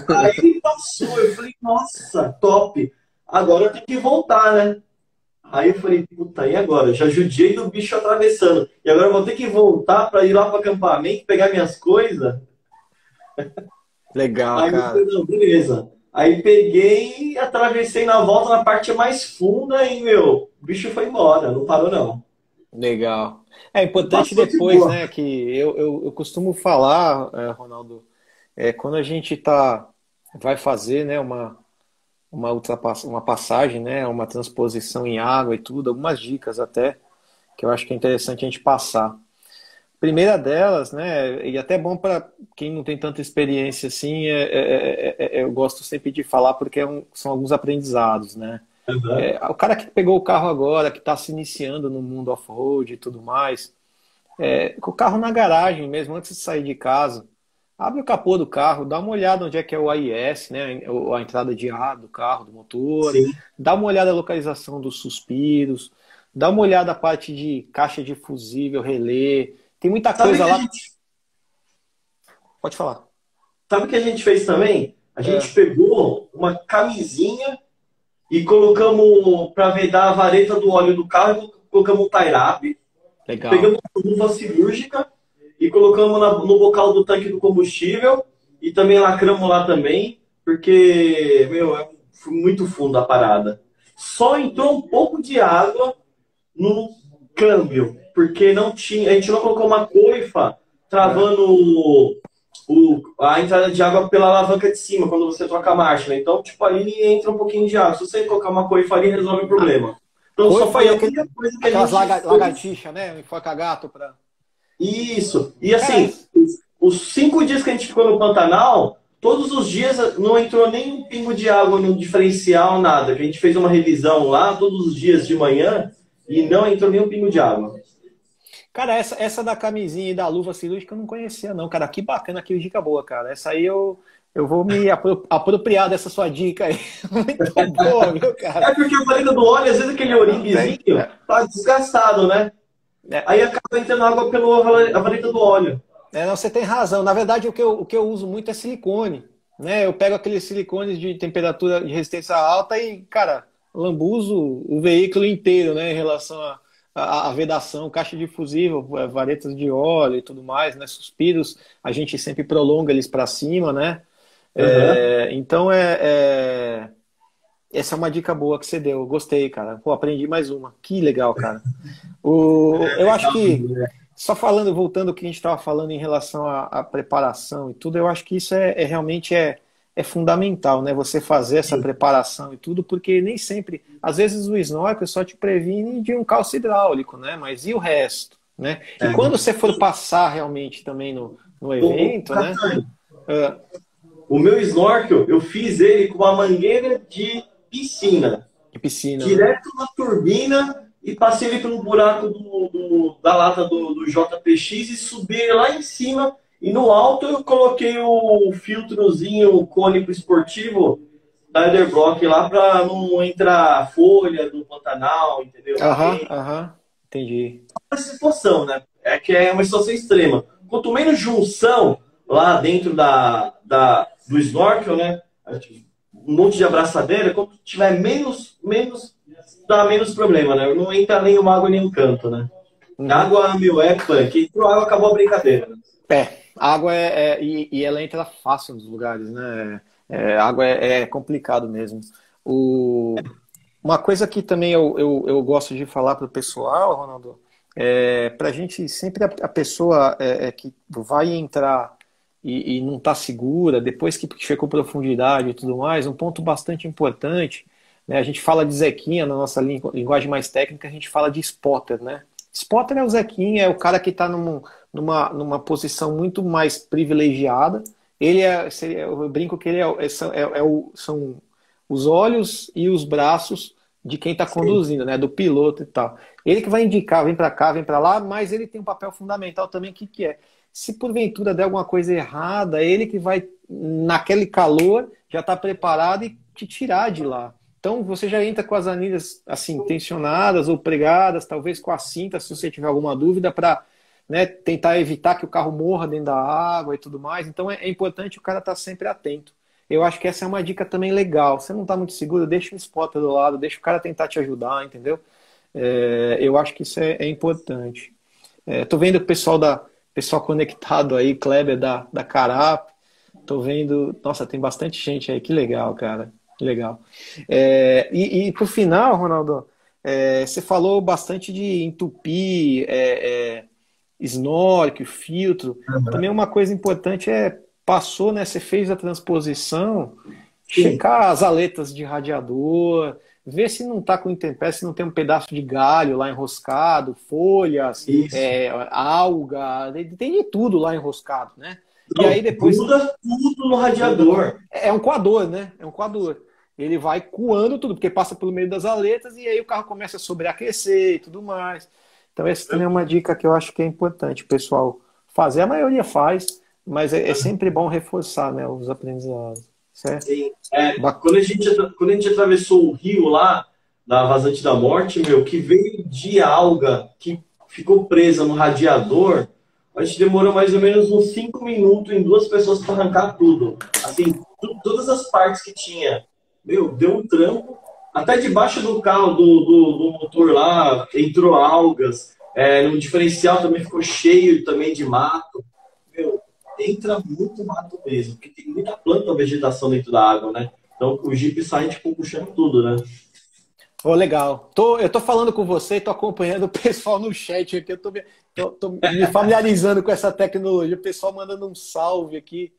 [SPEAKER 2] Aí passou, eu falei, nossa, top. Agora eu tenho que voltar, né? Aí eu falei, puta, e agora? Já judiei do bicho atravessando. E agora eu vou ter que voltar para ir lá para acampamento, pegar minhas coisas.
[SPEAKER 1] Legal,
[SPEAKER 2] Aí
[SPEAKER 1] cara.
[SPEAKER 2] Falei, não, beleza. Aí peguei, atravessei na volta na parte mais funda e, meu, o bicho foi embora, não parou não.
[SPEAKER 1] Legal. É importante depois, de né, que eu, eu, eu costumo falar, é, Ronaldo, é, quando a gente tá, vai fazer, né, uma, uma, ultrapass uma passagem, né, uma transposição em água e tudo, algumas dicas até, que eu acho que é interessante a gente passar. Primeira delas, né, e até bom para quem não tem tanta experiência assim, é, é, é, eu gosto sempre de falar porque um, são alguns aprendizados, né. Uhum. o cara que pegou o carro agora, que está se iniciando no mundo off-road e tudo mais, com o carro na garagem mesmo, antes de sair de casa, abre o capô do carro, dá uma olhada onde é que é o AIS, né, a entrada de ar do carro, do motor, Sim. dá uma olhada na localização dos suspiros, dá uma olhada na parte de caixa de fusível, relé, tem muita Sabe coisa lá. Gente... Pode falar.
[SPEAKER 2] Sabe o que a gente fez também? A é. gente pegou uma camisinha e colocamos para vedar a vareta do óleo do carro, colocamos um tie-up, pegamos uma luva cirúrgica e colocamos na, no bocal do tanque do combustível e também lacramos lá também, porque, meu, é muito fundo a parada. Só entrou um pouco de água no câmbio, porque não tinha, a gente não colocou uma coifa travando o, a entrada de água pela alavanca de cima quando você troca a marcha. Né? Então, tipo, ali entra um pouquinho de água. Se você colocar uma coifa ali, resolve o problema. Então,
[SPEAKER 1] só foi aquele, coisa que a gente... lagartixa, né? Enfoca gato para
[SPEAKER 2] isso. E assim, os cinco dias que a gente ficou no Pantanal, todos os dias não entrou nem um pingo de água no diferencial, nada. Que a gente fez uma revisão lá todos os dias de manhã e não entrou nem um pingo de água.
[SPEAKER 1] Cara, essa, essa da camisinha e da luva cirúrgica eu não conhecia, não. Cara, que bacana, que dica boa, cara. Essa aí eu, eu vou me apropriar dessa sua dica aí. Muito boa,
[SPEAKER 2] viu, cara? É porque a vareta do óleo, às vezes aquele oringuezinho é. tá desgastado, né? É. Aí acaba entrando água pela vareta do óleo.
[SPEAKER 1] É, não, você tem razão. Na verdade, o que, eu, o que eu uso muito é silicone. Né? Eu pego aqueles silicones de temperatura de resistência alta e, cara, lambuzo o veículo inteiro, né? Em relação à a, a, vedação, caixa de fusível, é, varetas de óleo e tudo mais, né? Suspiros, a gente sempre prolonga eles para cima, né? Uhum. É, então é, é essa é uma dica boa que você deu. Gostei, cara. Pô, aprendi mais uma. Que legal, cara. O, eu acho que, só falando, voltando ao que a gente estava falando em relação à, à, preparação e tudo, eu acho que isso é, é, realmente é, é fundamental, né? Você fazer essa preparação e tudo, porque nem sempre, às vezes o snorkel só te previne de um calço hidráulico, né? Mas e o resto, né? E é. quando você for passar realmente também no, no evento, né?
[SPEAKER 2] O meu snorkel, eu fiz ele com uma mangueira de piscina.
[SPEAKER 1] Que piscina.
[SPEAKER 2] Direto né? na turbina e passei ele pelo buraco do, do, da lata do, do JPX e subi lá em cima E no alto eu coloquei o filtrozinho cônico esportivo da Ederblock lá para não entrar folha do Pantanal, entendeu?
[SPEAKER 1] Aham, aham, entendi.
[SPEAKER 2] Essa situação, né? É que é uma situação extrema. Quanto menos junção lá dentro da, da, do snorkel, né? Um monte de abraçadeira, quanto tiver menos, menos, dá menos problema, né? Não entra nem uma água nem um canto, né? Uhum. Água, meu, é punk. Entrou água, acabou a brincadeira. Né?
[SPEAKER 1] É, água é, é e, e, ela entra fácil nos lugares, né? É, água é, é, complicado mesmo. O, uma coisa que também eu, eu, eu gosto de falar para o pessoal, Ronaldo, é para a gente sempre a, a pessoa é, é, que vai entrar e, e não está segura, depois que chegou profundidade e tudo mais, um ponto bastante importante, né? A gente fala de Zequinha na nossa linguagem mais técnica, a gente fala de spotter, né? Spotter é o Zequinha, é o cara que está num, numa, numa posição muito mais privilegiada. Ele é, eu brinco que ele é, é, é, é o, são os olhos e os braços de quem está conduzindo, né? Do piloto e tal. Ele que vai indicar, vem para cá, vem para lá, mas ele tem um papel fundamental também, o que, que é? Se porventura der alguma coisa errada, ele que vai, naquele calor, já está preparado e te tirar de lá. Então você já entra com as anilhas assim tensionadas ou pregadas, talvez com a cinta, se você tiver alguma dúvida, para né, tentar evitar que o carro morra dentro da água e tudo mais. Então é, é importante o cara estar tá sempre atento. Eu acho que essa é uma dica também legal. Você não está muito seguro, deixa o spotter do lado, deixa o cara tentar te ajudar, entendeu? É, eu acho que isso é, é importante. É, tô vendo o pessoal da pessoal conectado aí, Kleber da, da Carap. Tô vendo, nossa, tem bastante gente aí, que legal, cara. Legal. É, e, e por final, Ronaldo, é, você falou bastante de entupir, é, é, snorkel, filtro. Uhum. Também uma coisa importante é, passou, né? Você fez a transposição, Sim. checar as aletas de radiador, ver se não está com intempérie, se não tem um pedaço de galho lá enroscado, folhas, é, alga, tem de tudo lá enroscado, né?
[SPEAKER 2] Não, e aí depois. Muda tudo no radiador.
[SPEAKER 1] É um coador, né? É um coador. Ele vai coando tudo, porque passa pelo meio das aletas e aí o carro começa a sobreaquecer e tudo mais. Então, essa também é uma dica que eu acho que é importante, pessoal, fazer. A maioria faz, mas é, é sempre bom reforçar né, os aprendizados. Certo? Sim.
[SPEAKER 2] É, quando, a gente, quando a gente atravessou o rio lá, da Vazante da Morte, meu, que veio de alga, que ficou presa no radiador, a gente demorou mais ou menos uns 5 minutos em duas pessoas para arrancar tudo. Assim, todas as partes que tinha. Meu, deu um trampo. Até debaixo do carro, do, do, do motor lá, entrou algas. É, no diferencial também ficou cheio também de mato. Meu, entra muito mato mesmo, porque tem muita planta vegetação dentro da água, né? Então o Jeep sai, tipo, puxando tudo, né?
[SPEAKER 1] Oh, legal. Tô, eu tô falando com você e tô acompanhando o pessoal no chat aqui. Eu tô, tô, tô me familiarizando com essa tecnologia. O pessoal mandando um salve aqui.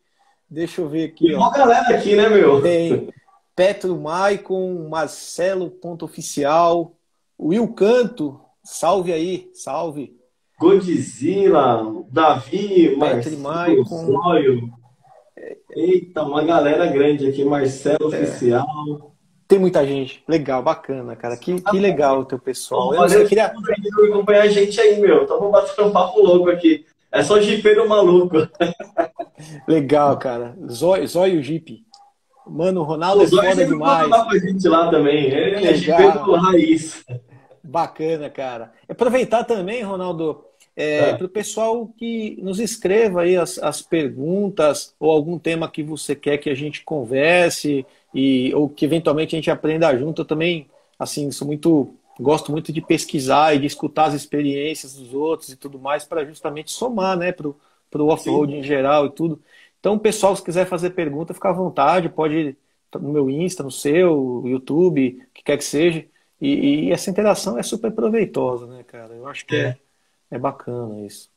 [SPEAKER 1] Deixa eu ver aqui. Tem
[SPEAKER 2] uma galera aqui, né, meu?
[SPEAKER 1] Tem Petro Maicon, Marcelo Ponto Oficial, Will Canto, salve aí, salve.
[SPEAKER 2] Godzilla, Davi, Petro Maicon. Zóio. Eita, uma galera grande aqui, Marcelo é. Oficial.
[SPEAKER 1] Tem muita gente. Legal, bacana, cara. Que, que legal o teu pessoal.
[SPEAKER 2] Bom, eu queria acompanhar a gente aí, meu. Então vamos bater um papo louco aqui. É só jipeiro maluco.
[SPEAKER 1] legal, cara. Zóio, Zóio Jeep. Mano, o Ronaldo o é foda demais.
[SPEAKER 2] Lá pra gente lá também. Ele é jipeiro raiz.
[SPEAKER 1] Bacana, cara. Aproveitar também, Ronaldo, é, é. para o pessoal que nos escreva aí as, as perguntas ou algum tema que você quer que a gente converse e ou que eventualmente a gente aprenda junto. Eu também, assim, sou muito gosto muito de pesquisar e de escutar as experiências dos outros e tudo mais para justamente somar, né, para o off-road em geral e tudo. Então, pessoal, se quiser fazer pergunta, fica à vontade, pode no meu Insta, no seu, YouTube, o que quer que seja. E, e, essa interação é super proveitosa, né, cara? Eu acho que é, é, é bacana isso.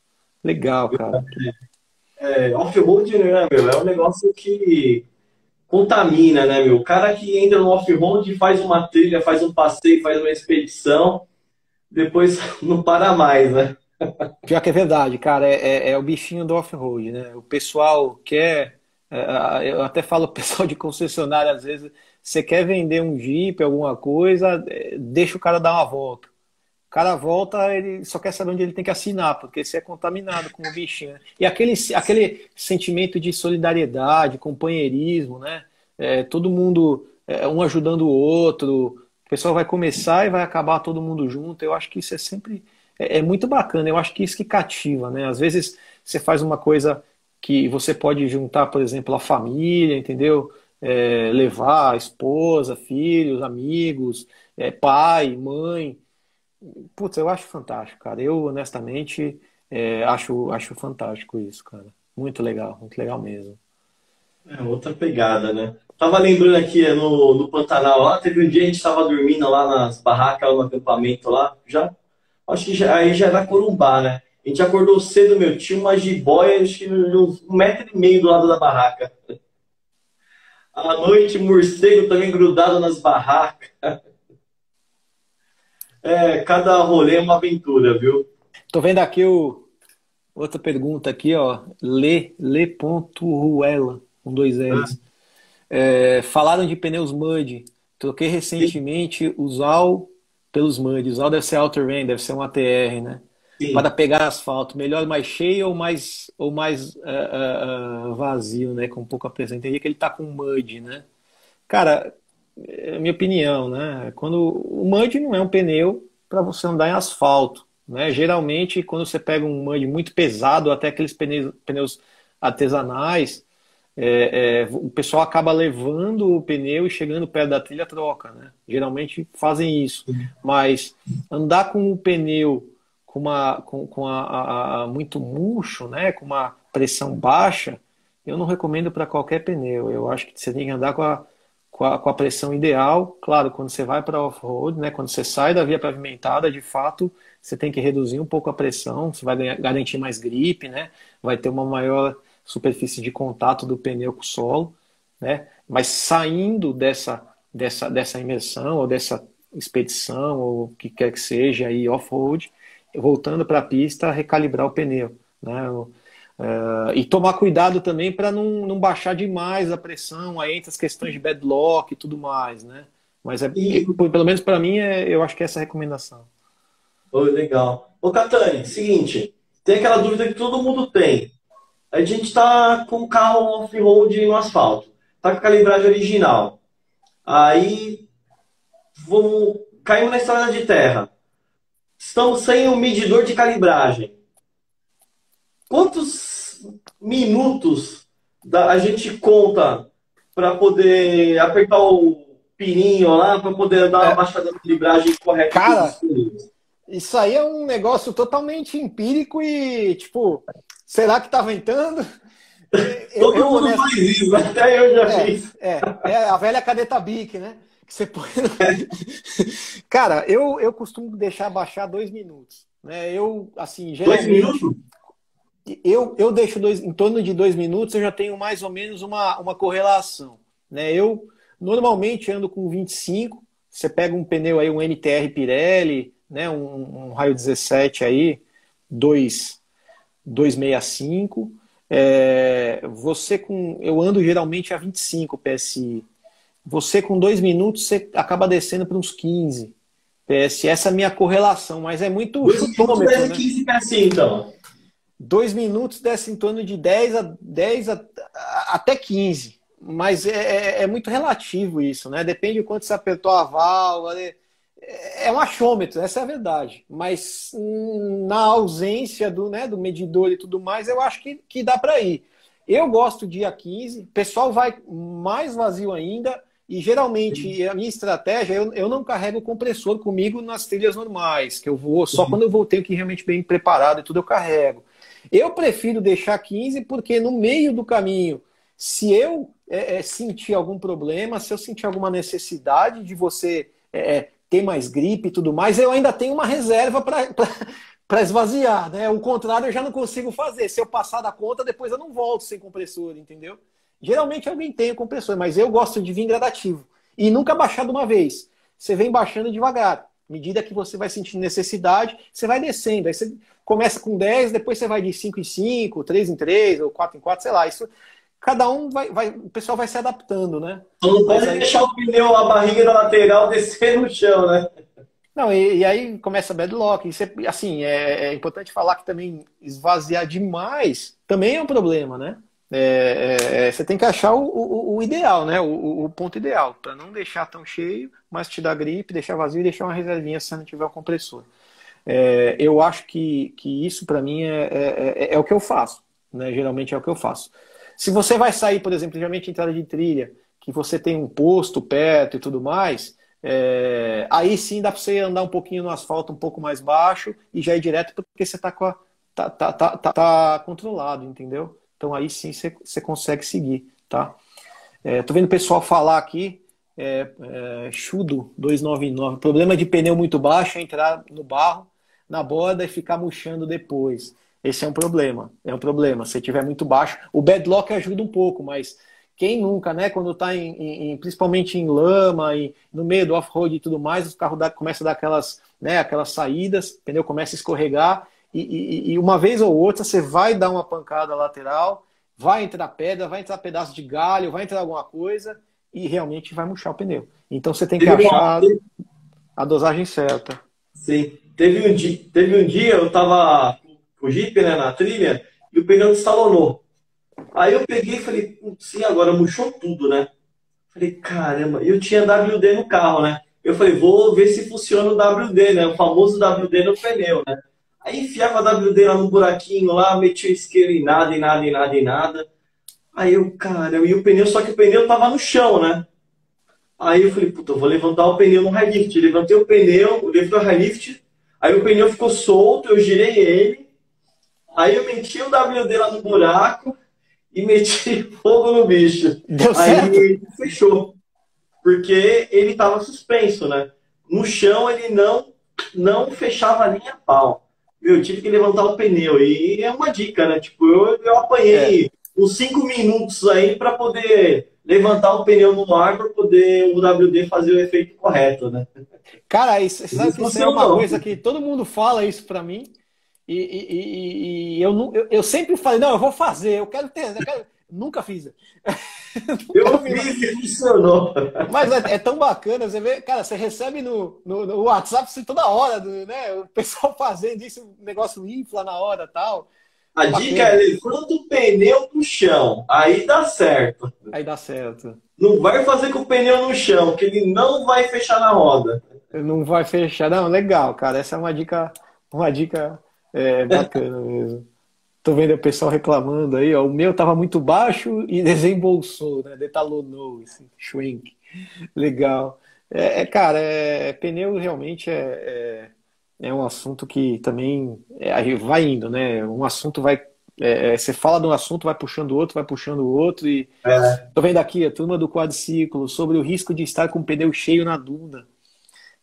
[SPEAKER 1] Legal, cara.
[SPEAKER 2] É, off-road, né, meu? É um negócio que contamina, né, meu? O cara que entra no off-road, faz uma trilha, faz um passeio, faz uma expedição, depois não para mais, né?
[SPEAKER 1] Pior que é verdade, cara, é, é, é o bichinho do off-road, né? O pessoal quer. É, eu até falo pessoal de concessionária, às vezes, você quer vender um Jeep, alguma coisa, é, deixa o cara dar uma volta. O cara volta, ele só quer saber onde ele tem que assinar, porque você é contaminado com o bichinho. Né? E aquele, aquele sentimento de solidariedade, companheirismo, né? É, todo mundo, é, um ajudando o outro, o pessoal vai começar e vai acabar todo mundo junto. Eu acho que isso é sempre é, é muito bacana. Eu acho que isso que cativa, né? Às vezes você faz uma coisa que você pode juntar, por exemplo, a família, entendeu? É, levar a esposa, filhos, amigos, é, pai, mãe. Putz, eu acho fantástico, cara. Eu, honestamente, é, acho, acho fantástico isso, cara. Muito legal, muito legal mesmo.
[SPEAKER 2] É outra pegada, né? Tava lembrando aqui é, no, no Pantanal lá, teve um dia a gente tava dormindo lá nas barracas, no acampamento lá, já. Acho que já, aí já era Corumbá, né? A gente acordou cedo, meu, tinha uma jiboia, acho que um metro e meio do lado da barraca. À noite, morcego também grudado nas barracas. É, cada rolê é uma aventura, viu?
[SPEAKER 1] Tô vendo aqui o outra pergunta aqui, ó. Le, le.ruela, com dois L's. Ah. É, falaram de pneus Mud. Troquei recentemente Sim. os AL pelos Mud. Os AL deve ser Outer Rain, deve ser um ATR, né? Sim. Para pegar asfalto, melhor mais cheio ou mais, ou mais uh, uh, vazio, né? Com pouca pressão. Entendi que ele tá com Mud, né? Cara, é minha opinião, né? Quando o mud não é um pneu para você andar em asfalto, né? Geralmente, quando você pega um mud muito pesado, até aqueles pneus, pneus artesanais, é, é, o pessoal acaba levando o pneu e chegando perto da trilha troca, né? Geralmente fazem isso, mas andar com o pneu com uma com, com a, a, a muito murcho, né? Com uma pressão baixa, eu não recomendo para qualquer pneu. Eu acho que você tem que andar com a com a, com a pressão ideal. Claro, quando você vai para off-road, né, quando você sai da via pavimentada, de fato, você tem que reduzir um pouco a pressão, você vai garantir mais gripe, né, vai ter uma maior superfície de contato do pneu com o solo, né, mas saindo dessa, dessa, dessa imersão ou dessa expedição ou o que quer que seja aí off-road, voltando para a pista, recalibrar o pneu, né, Uh, e tomar cuidado também para não, não baixar demais a pressão, aí entra as questões de bedlock e tudo mais, né? Mas é, e... pelo menos para mim, é, eu acho que é essa a recomendação.
[SPEAKER 2] Oh, legal. Ô, Catani, seguinte, tem aquela dúvida que todo mundo tem. A gente está com o carro off-road no asfalto, tá com a calibragem original. Aí, vamos, caímos na estrada de terra. Estamos sem o medidor de calibragem. Quantos minutos da, a gente conta para poder apertar o pininho lá, para poder dar uma é. baixada na calibragem correta?
[SPEAKER 1] Cara, isso aí é um negócio totalmente empírico e, tipo, será que tá ventando?
[SPEAKER 2] Eu, Todo eu, mundo faz isso, até eu já
[SPEAKER 1] é,
[SPEAKER 2] fiz.
[SPEAKER 1] É, é a velha cadeta Bic, né? Que você põe. Cara, eu, eu costumo deixar baixar dois minutos. Né? Eu, assim, geralmente... Dois minutos? eu, eu deixo dois, em torno de dois minutos, eu já tenho mais ou menos uma, uma correlação. Né? Eu normalmente ando com 25, você pega um pneu aí, um NTR Pirelli, né? um, um raio 17 aí, 2, 265. É, você com. Eu ando geralmente a 25 PSI. Você com dois minutos, você acaba descendo para uns 15 PSI. Essa é a minha correlação, mas é muito
[SPEAKER 2] dois chutômetro. Né? 15 PSI, então
[SPEAKER 1] dois minutos desce em torno de 10 a 10 a, a, até 15. Mas é, é, é, muito relativo isso, né? Depende de quanto você apertou a válvula. É, é um achômetro, essa é a verdade. Mas hum, na ausência do, né, do medidor e tudo mais, eu acho que, que dá para ir. Eu gosto dia 15, o pessoal vai mais vazio ainda, e geralmente a minha estratégia, eu, eu não carrego o compressor comigo nas trilhas normais, que eu vou, só uhum. quando eu vou ter que ir realmente bem preparado e tudo eu carrego. Eu prefiro deixar 15 porque no meio do caminho, se eu é, é, sentir algum problema, se eu sentir alguma necessidade de você é, é ter mais gripe e tudo mais, eu ainda tenho uma reserva para esvaziar. Né? O contrário eu já não consigo fazer. Se eu passar da conta, depois eu não volto sem compressor, entendeu? Geralmente alguém tem compressor, mas eu gosto de vir gradativo. E nunca baixar de uma vez. Você vem baixando devagar. À medida que você vai sentindo necessidade, você vai descendo. Aí você começa com 10, depois você vai de 5 em 5, 3 em 3, ou 4 em 4, sei lá. Isso, cada um vai, vai o pessoal vai se adaptando, né?
[SPEAKER 2] Não pode aí... deixar o pneu, a barriga da lateral descer no chão, né?
[SPEAKER 1] Não, e, e aí começa bedlock. Isso é, assim, é, é, importante falar que também esvaziar demais também é um problema, né? É, é, é você tem que achar o, o, o ideal, né? O, o ponto ideal, para não deixar tão cheio, mas te dar gripe, deixar vazio e deixar uma reservinha se não tiver o um compressor. É, eu acho que, que isso para mim é, é, é, o que eu faço, né? Geralmente é o que eu faço. Se você vai sair, por exemplo, geralmente entrada de trilha, que você tem um posto perto e tudo mais, é, aí sim dá para você andar um pouquinho no asfalto um pouco mais baixo e já ir direto porque você está tá, tá, tá, tá, tá controlado, entendeu? Então aí sim você, consegue seguir, tá? É, tô vendo o pessoal falar aqui, é, é, Chudo 299, problema de pneu muito baixo é entrar no barro, na borda e ficar murchando depois. Esse é um problema, é um problema. Se tiver muito baixo, o bedlock ajuda um pouco, mas quem nunca, né? Quando está em, em, principalmente em lama e no meio do off-road e tudo mais, o carro dá, começa a dar aquelas, né, aquelas saídas, o pneu começa a escorregar e, e, e, uma vez ou outra você vai dar uma pancada lateral, vai entrar pedra, vai entrar pedaço de galho, vai entrar alguma coisa e realmente vai murchar o pneu. Então você tem que teve achar uma... a dosagem certa.
[SPEAKER 2] Sim. Teve um dia, teve um dia eu estava com o Jeep né, na trilha e o pneu estalonou. Aí eu peguei e falei, sim, agora murchou tudo, né? Falei, caramba, eu tinha WD no carro, né? Eu falei, vou ver se funciona o WD, né? O famoso WD no pneu, né? Aí enfiava WD lá no buraquinho lá, metia o isqueiro em nada, em nada, em nada, em nada. Aí eu, cara, e o pneu, só que o pneu tava no chão, né? Aí eu falei, puta, eu vou levantar o pneu no high lift. Levantei o pneu, levantei o high lift, aí o pneu ficou solto, eu girei ele, aí eu meti o WD lá no buraco, e meti fogo no bicho.
[SPEAKER 1] Deu
[SPEAKER 2] Aí ele fechou. Porque ele estava suspenso, né? No chão ele não, não fechava nem a pau. Eu tive que levantar o pneu. E é uma dica, né? Tipo, eu, eu apanhei é. uns 5 minutos aí para poder levantar o pneu no ar para poder o WD fazer o efeito correto, né?
[SPEAKER 1] Cara, isso, sabe que isso é uma coisa que todo mundo fala isso para mim. E, e, e eu, eu, eu, sempre falei, não, eu vou fazer, eu quero ter. Eu quero... Nunca fiz.
[SPEAKER 2] eu fiz e funcionou.
[SPEAKER 1] Mas é, é, tão bacana, você vê, cara, você recebe no, no, no WhatsApp assim, toda hora, do, né? O pessoal fazendo isso, o negócio infla na hora tal.
[SPEAKER 2] A bacana. dica é levanta o pneu no chão, aí dá certo.
[SPEAKER 1] Aí dá certo.
[SPEAKER 2] Não vai fazer com o pneu no chão, que ele não vai fechar na roda.
[SPEAKER 1] Não vai fechar, não, legal, cara. Essa é uma dica, uma dica é bacana mesmo. Tô vendo o pessoal reclamando aí, ó. O meu tava muito baixo e desembolsou, né? Detalonou, assim, shrink. Legal. É, é cara, é, pneu realmente é, é, é, um assunto que também é, vai indo, né? Um assunto vai. É, é, você fala de um assunto, vai puxando o outro, vai puxando o outro. E é. tô vendo aqui a turma do quadriciclo sobre o risco de estar com o pneu cheio na duna.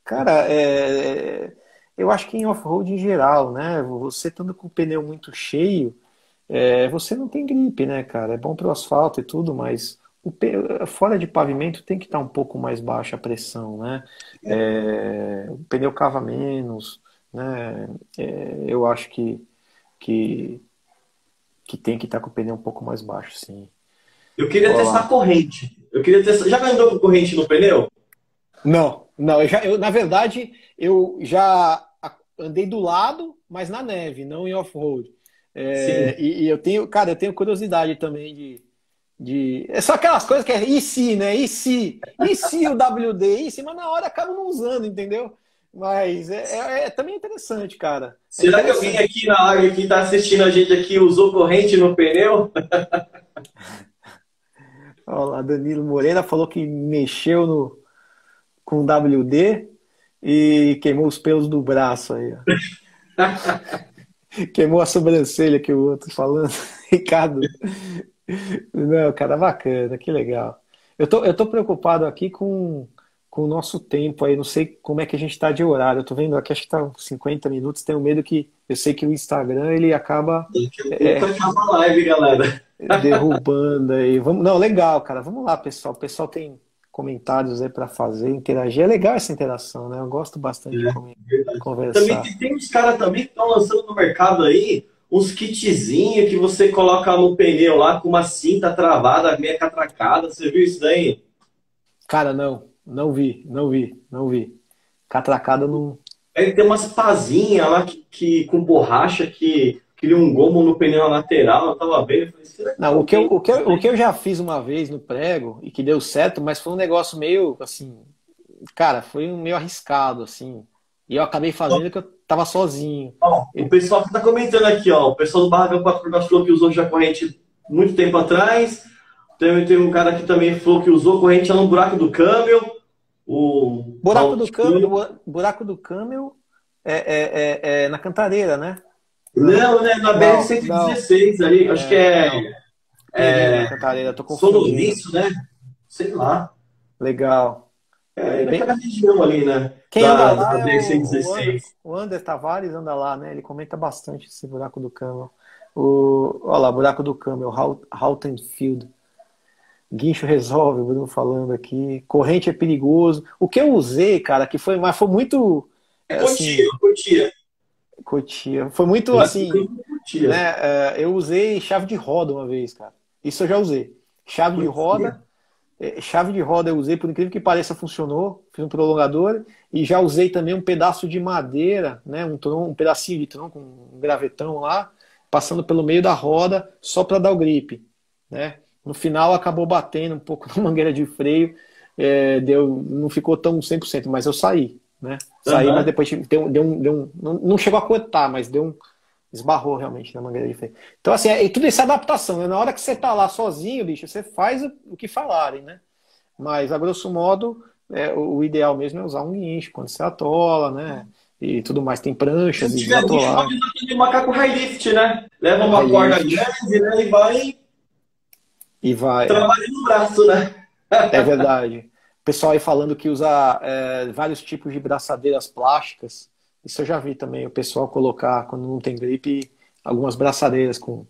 [SPEAKER 1] Cara, é, eu acho que em off-road em geral, né? Você estando com o pneu muito cheio, é, você não tem gripe, né, cara? É bom para o asfalto e tudo, mas o, fora de pavimento tem que estar tá um pouco mais baixa a pressão, né? É, o pneu cava menos, né? É, eu acho que, que, que tem que estar tá com o pneu um pouco mais baixo, sim.
[SPEAKER 2] Eu queria Olá. testar corrente. Eu queria testar. Já andou com corrente no pneu?
[SPEAKER 1] Não, não. Eu já, eu, na verdade, eu já andei do lado, mas na neve, não em off-road. É, e, e, eu tenho, cara, eu tenho curiosidade também de, de. É só aquelas coisas que é e se, né? E se? E se o WD? E se? Mas na hora acaba não usando, entendeu? Mas é, é, é também interessante, cara.
[SPEAKER 2] É Será interessante. que alguém aqui na área que está assistindo a gente aqui usou corrente no pneu?
[SPEAKER 1] Olha lá, Danilo Moreira falou que mexeu no, com WD e queimou os pelos do braço aí. queimou a sobrancelha que o outro falando. Ricardo. Não, cara, bacana, que legal. Eu tô, eu tô preocupado aqui com, com o nosso tempo aí, não sei como é que a gente está de horário. Eu tô vendo aqui, acho que tá 50 minutos, tenho medo que. Eu sei que o Instagram ele acaba.
[SPEAKER 2] É, a live, galera.
[SPEAKER 1] Derrubando aí. Vamos, não, legal, cara. Vamos lá, pessoal. O pessoal tem comentários aí para fazer, interagir. É legal essa interação, né? Eu gosto bastante é, de conversar.
[SPEAKER 2] Também tem, uns caras também que estão lançando no mercado aí uns kitzinhos que você coloca no pneu lá com uma cinta travada, meia catracada. Você viu isso daí?
[SPEAKER 1] Cara, não. Não vi, não vi, não vi. Catracada não,
[SPEAKER 2] Aí tem umas pazinhas lá que, que, com borracha que cria um gomo no pneu lateral. Eu tava vendo. Eu
[SPEAKER 1] falei, não, o que, eu, o, que eu, o que eu já fiz uma vez no prego e que deu certo, mas foi um negócio meio assim. Cara, foi meio arriscado, assim. E eu acabei fazendo que eu tava sozinho.
[SPEAKER 2] Ó, o pessoal que tá comentando aqui, ó. O pessoal do Barracão 4 falou que usou já corrente muito tempo atrás. Tem, tem um cara que também falou que usou corrente lá no buraco do câmbio. O
[SPEAKER 1] buraco do câmbio, buraco do câmbio é, é, é, é, na cantareira, né?
[SPEAKER 2] Não, né? Na BR-116 ali, acho que é.
[SPEAKER 1] É, é cantareira, tô confundindo.
[SPEAKER 2] né? Sei lá.
[SPEAKER 1] Legal.
[SPEAKER 2] É, Bem... naquela região ali, né?
[SPEAKER 1] Quem da, anda lá é o, o Ander Tavares anda lá, né? Ele comenta bastante esse buraco do câmbio. O, olha lá, buraco do câmbio, Houghton Field. Guincho resolve, o Bruno falando aqui. Corrente é perigoso. O que eu usei, cara, que foi, mas foi muito.
[SPEAKER 2] É assim, cotia,
[SPEAKER 1] cotia. Foi muito assim. Né, é, eu usei chave de roda uma vez, cara. Isso eu já usei. Chave de roda. É, chave de roda eu usei, por incrível que pareça, funcionou. Fiz um prolongador. E já usei também um pedaço de madeira, né? Um, tronco, um pedacinho de tronco, um gravetão lá, passando pelo meio da roda, só para dar o grip. Né? No final acabou batendo um pouco na mangueira de freio, é, deu, não ficou tão 100%, mas eu saí, né? Saí, uhum. mas depois deu, deu, um, deu um, não, não chegou a cortar, mas deu um, esbarrou realmente na mangueira de freio. Então, assim, é, tudo isso é adaptação, né? Na hora que você tá lá sozinho, bicho, você faz o, o que falarem, né? Mas, a grosso modo, é, o, o, ideal mesmo é usar um guincho quando você atola, né? E tudo mais, tem pranchas Se
[SPEAKER 2] e tiver guincho, pode usar de macaco high lift, né? Leva uma corda grande, né? E vai
[SPEAKER 1] e vai.
[SPEAKER 2] Trabalha no braço, né?
[SPEAKER 1] É verdade. O pessoal aí falando que usa é, vários tipos de braçadeiras plásticas. Isso eu já vi também. O pessoal colocar, quando não tem gripe, algumas braçadeiras com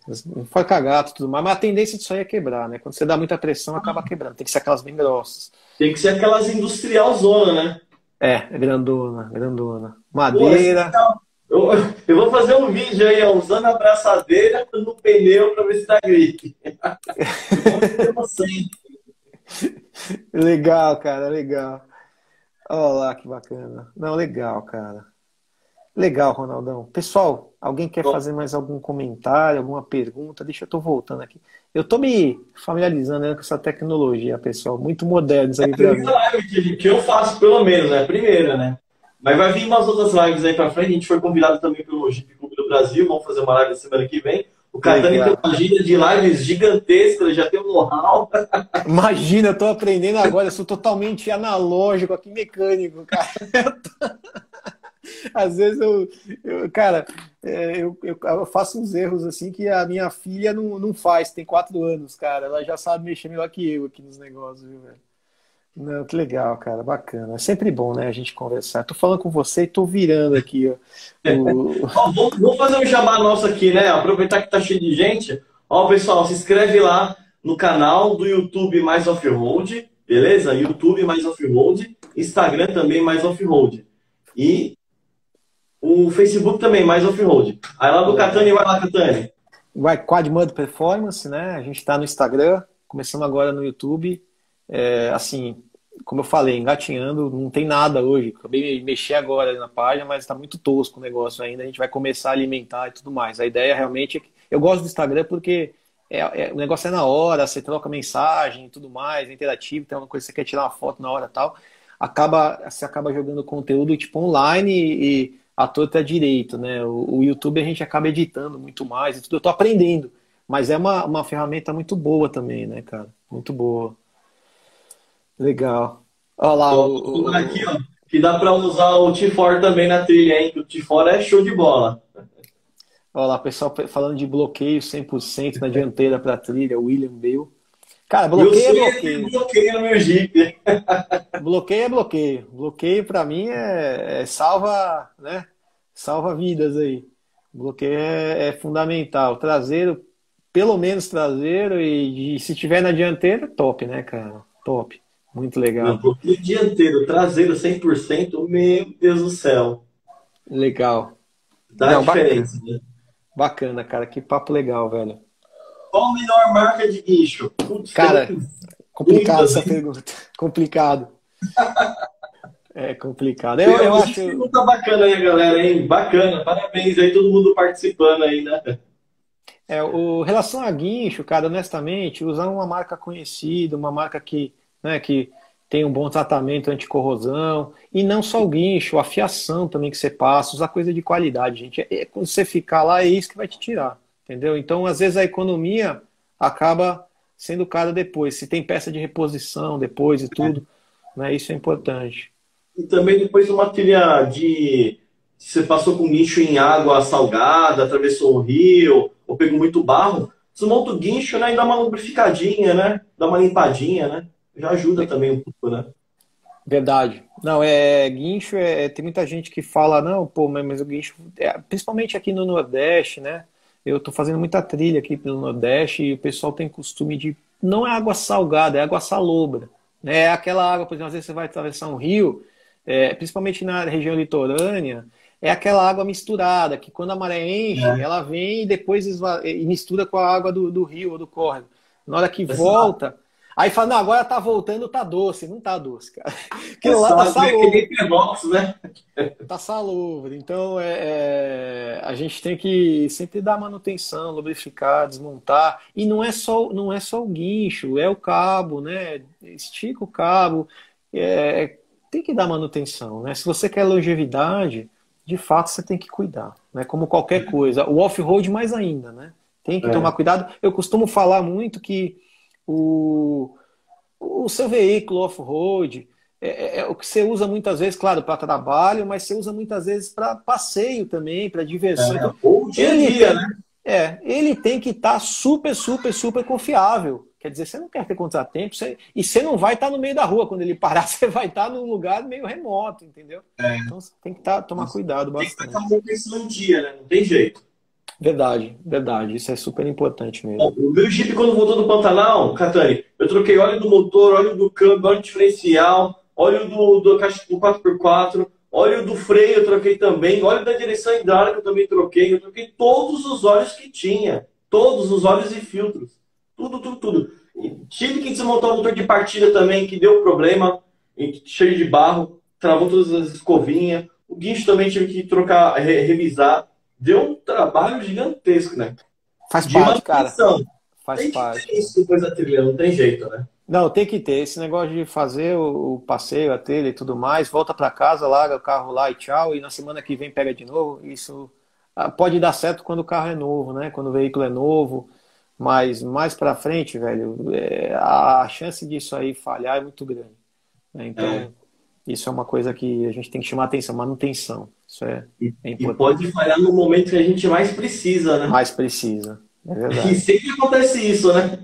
[SPEAKER 1] forca-gato e tudo mais. Mas a tendência disso aí é quebrar, né? Quando você dá muita pressão, acaba quebrando. Tem que ser aquelas bem grossas.
[SPEAKER 2] Tem que ser aquelas industrial zona, né?
[SPEAKER 1] É, grandona, grandona. Madeira. Pô,
[SPEAKER 2] eu, eu, vou fazer um vídeo aí, ó, usando a braçadeira no pneu para ver se dá gripe.
[SPEAKER 1] legal, cara, legal. Olha lá que bacana. Não, legal, cara. Legal, Ronaldão. Pessoal, alguém quer Bom. fazer mais algum comentário, alguma pergunta? Deixa eu tô voltando aqui. Eu tô me familiarizando né, com essa tecnologia, pessoal. Muito modernos aí é
[SPEAKER 2] live que eu faço, pelo menos, né? Primeira, né? Mas vai vir umas outras lives aí pra frente. A gente foi convidado também pelo Jeep Clube do Brasil. Vamos fazer uma live semana que vem. O Catani tem uma agenda de lives gigantesca, já tem um know-how.
[SPEAKER 1] Imagina, eu tô aprendendo agora, eu sou totalmente analógico aqui, mecânico, cara. Às vezes eu, eu cara, é, eu, eu, eu, faço uns erros assim que a minha filha não, não faz, tem quatro anos, cara. Ela já sabe mexer melhor que eu aqui nos negócios, viu, velho? Não, que legal, cara, bacana. É sempre bom, né, a gente conversar. Tô falando com você e tô virando aqui, ó.
[SPEAKER 2] O... ó vou, fazer um jabá nosso aqui, né? Aproveitar que tá cheio de gente. Ó, pessoal, se inscreve lá no canal do YouTube Mais Off-Road, beleza? YouTube Mais Off-Road, Instagram também Mais Off-Road. E o Facebook também, Mais Off-Road. Aí lá do Catani, vai lá, Catani.
[SPEAKER 1] Vai Quad Mud Performance, né? A gente tá no Instagram, começando agora no YouTube é, assim, como eu falei, engatinhando, não tem nada hoje. Acabei de mexer agora na página, mas está muito tosco o negócio ainda. A gente vai começar a alimentar e tudo mais. A ideia realmente é que eu gosto do Instagram porque é, é, o negócio é na hora, você troca mensagem e tudo mais, é interativo, tem uma coisa que você quer tirar uma foto na hora tal. Acaba, você acaba jogando conteúdo tipo online e, e a torta direito, né? O, o, YouTube a gente acaba editando muito mais e tudo. Eu tô aprendendo, mas é uma, uma ferramenta muito boa também, né, cara? Muito boa. Legal. Olha lá.
[SPEAKER 2] o, o, aqui, ó, que dá para usar o T4 também na trilha, hein? O T4 é show de bola.
[SPEAKER 1] Olha lá, pessoal falando de bloqueio 100% na dianteira para trilha, William Bale. Cara, bloqueio é bloqueio.
[SPEAKER 2] Bloqueio no meu Jeep.
[SPEAKER 1] bloqueio é bloqueio. Bloqueio para mim é, é, salva, né? Salva vidas aí. Bloqueio é, é fundamental. Traseiro, pelo menos traseiro e, e se tiver na dianteira, top, né, cara? Top. Muito legal.
[SPEAKER 2] No dianteiro, traseiro 100%, meu Deus do céu.
[SPEAKER 1] Legal.
[SPEAKER 2] Dá Não, diferença,
[SPEAKER 1] bacana. Né? bacana, cara. Que papo legal, velho.
[SPEAKER 2] Qual a melhor marca de guincho?
[SPEAKER 1] Putz, cara, complicado essa pergunta. complicado. É complicado. Eu, eu acho.
[SPEAKER 2] Muito tá bacana aí, galera, hein? Bacana. Parabéns aí, todo mundo participando aí, né?
[SPEAKER 1] É, o relação a guincho, cara, honestamente, usar uma marca conhecida, uma marca que, né, que tem um bom tratamento anticorrosão, e não só o guincho, a fiação também que você passa, usar coisa de qualidade, gente. É, é, quando você ficar lá, é isso que vai te tirar, entendeu? Então, às vezes, a economia acaba sendo cara depois. Se tem peça de reposição depois e tudo, né, isso é importante.
[SPEAKER 2] E também depois uma trilha de. Você passou com guincho em água salgada, atravessou o rio, ou pegou muito barro, desmonta o guincho né, e dá uma lubrificadinha, né? Dá uma limpadinha, né? Já ajuda também um pouco, né?
[SPEAKER 1] Verdade. Não, é guincho, é, tem muita gente que fala, não, pô, mas o guincho, é, principalmente aqui no Nordeste, né? Eu tô fazendo muita trilha aqui pelo Nordeste e o pessoal tem costume de. Não é água salgada, é água salobra. Né? É aquela água, por exemplo, às vezes você vai atravessar um rio, é, principalmente na região litorânea, é aquela água misturada, que quando a maré enche, é. ela vem e depois e mistura com a água do, do rio ou do córrego. Na hora que volta, aí fala, não, agora tá voltando, tá doce. Não tá doce, cara.
[SPEAKER 2] Porque lá tá salobro. né?
[SPEAKER 1] Tá salobro. Então, é, é, a gente tem que sempre dar manutenção, lubrificar, desmontar. E não é só, não é só o guincho, é o cabo, né? Estica o cabo. É, tem que dar manutenção, né? Se você quer longevidade, de fato você tem que cuidar, né? Como qualquer coisa. O off-road mais ainda, né? Tem que é. tomar cuidado. Eu costumo falar muito que o, o seu veículo off-road é, é, é, o que você usa muitas vezes, claro, para trabalho, mas você usa muitas vezes para passeio também, para diversão. É,
[SPEAKER 2] ou dia a dia, né?
[SPEAKER 1] É, ele tem que estar tá super, super, super confiável. Quer dizer, você não quer ter contratempo, você... e você não vai estar no meio da rua. Quando ele parar, você vai estar num lugar meio remoto, entendeu? É. Então você tem que tá, tomar cuidado bastante. Tem que
[SPEAKER 2] estar manutenção em dia, né? Não tem jeito.
[SPEAKER 1] Verdade, verdade. Isso é super importante mesmo.
[SPEAKER 2] o meu Jeep, quando voltou do Pantanal, Catani, eu troquei óleo do motor, óleo do câmbio, óleo diferencial, óleo do, do, do 4x4, óleo do freio eu troquei também, óleo da direção hidráulica eu também troquei. Eu troquei todos os óleos que tinha. Todos os óleos e filtros. Tudo, tudo, tudo. E tive que desmontar o motor de partida também, que deu problema, cheio de barro, travou todas as escovinhas. O guincho também tive que trocar, re, revisar. Deu um trabalho gigantesco, né?
[SPEAKER 1] Faz de parte, cara. Faz
[SPEAKER 2] tem
[SPEAKER 1] parte.
[SPEAKER 2] Que isso depois da trilha, não tem jeito, né?
[SPEAKER 1] Não, tem que ter. Esse negócio de fazer o, passeio, a trilha e tudo mais, volta para casa, larga o carro lá e tchau, e na semana que vem pega de novo. Isso ah, pode dar certo quando o carro é novo, né? Quando o veículo é novo. Mas mais para frente, velho, é, a chance disso aí falhar é muito grande. Né? Então, é. isso é uma coisa que a gente tem que chamar atenção, manutenção. Isso é,
[SPEAKER 2] é importante. E pode falhar no momento que a gente mais precisa, né?
[SPEAKER 1] Mais precisa. É verdade.
[SPEAKER 2] E sempre acontece isso, né?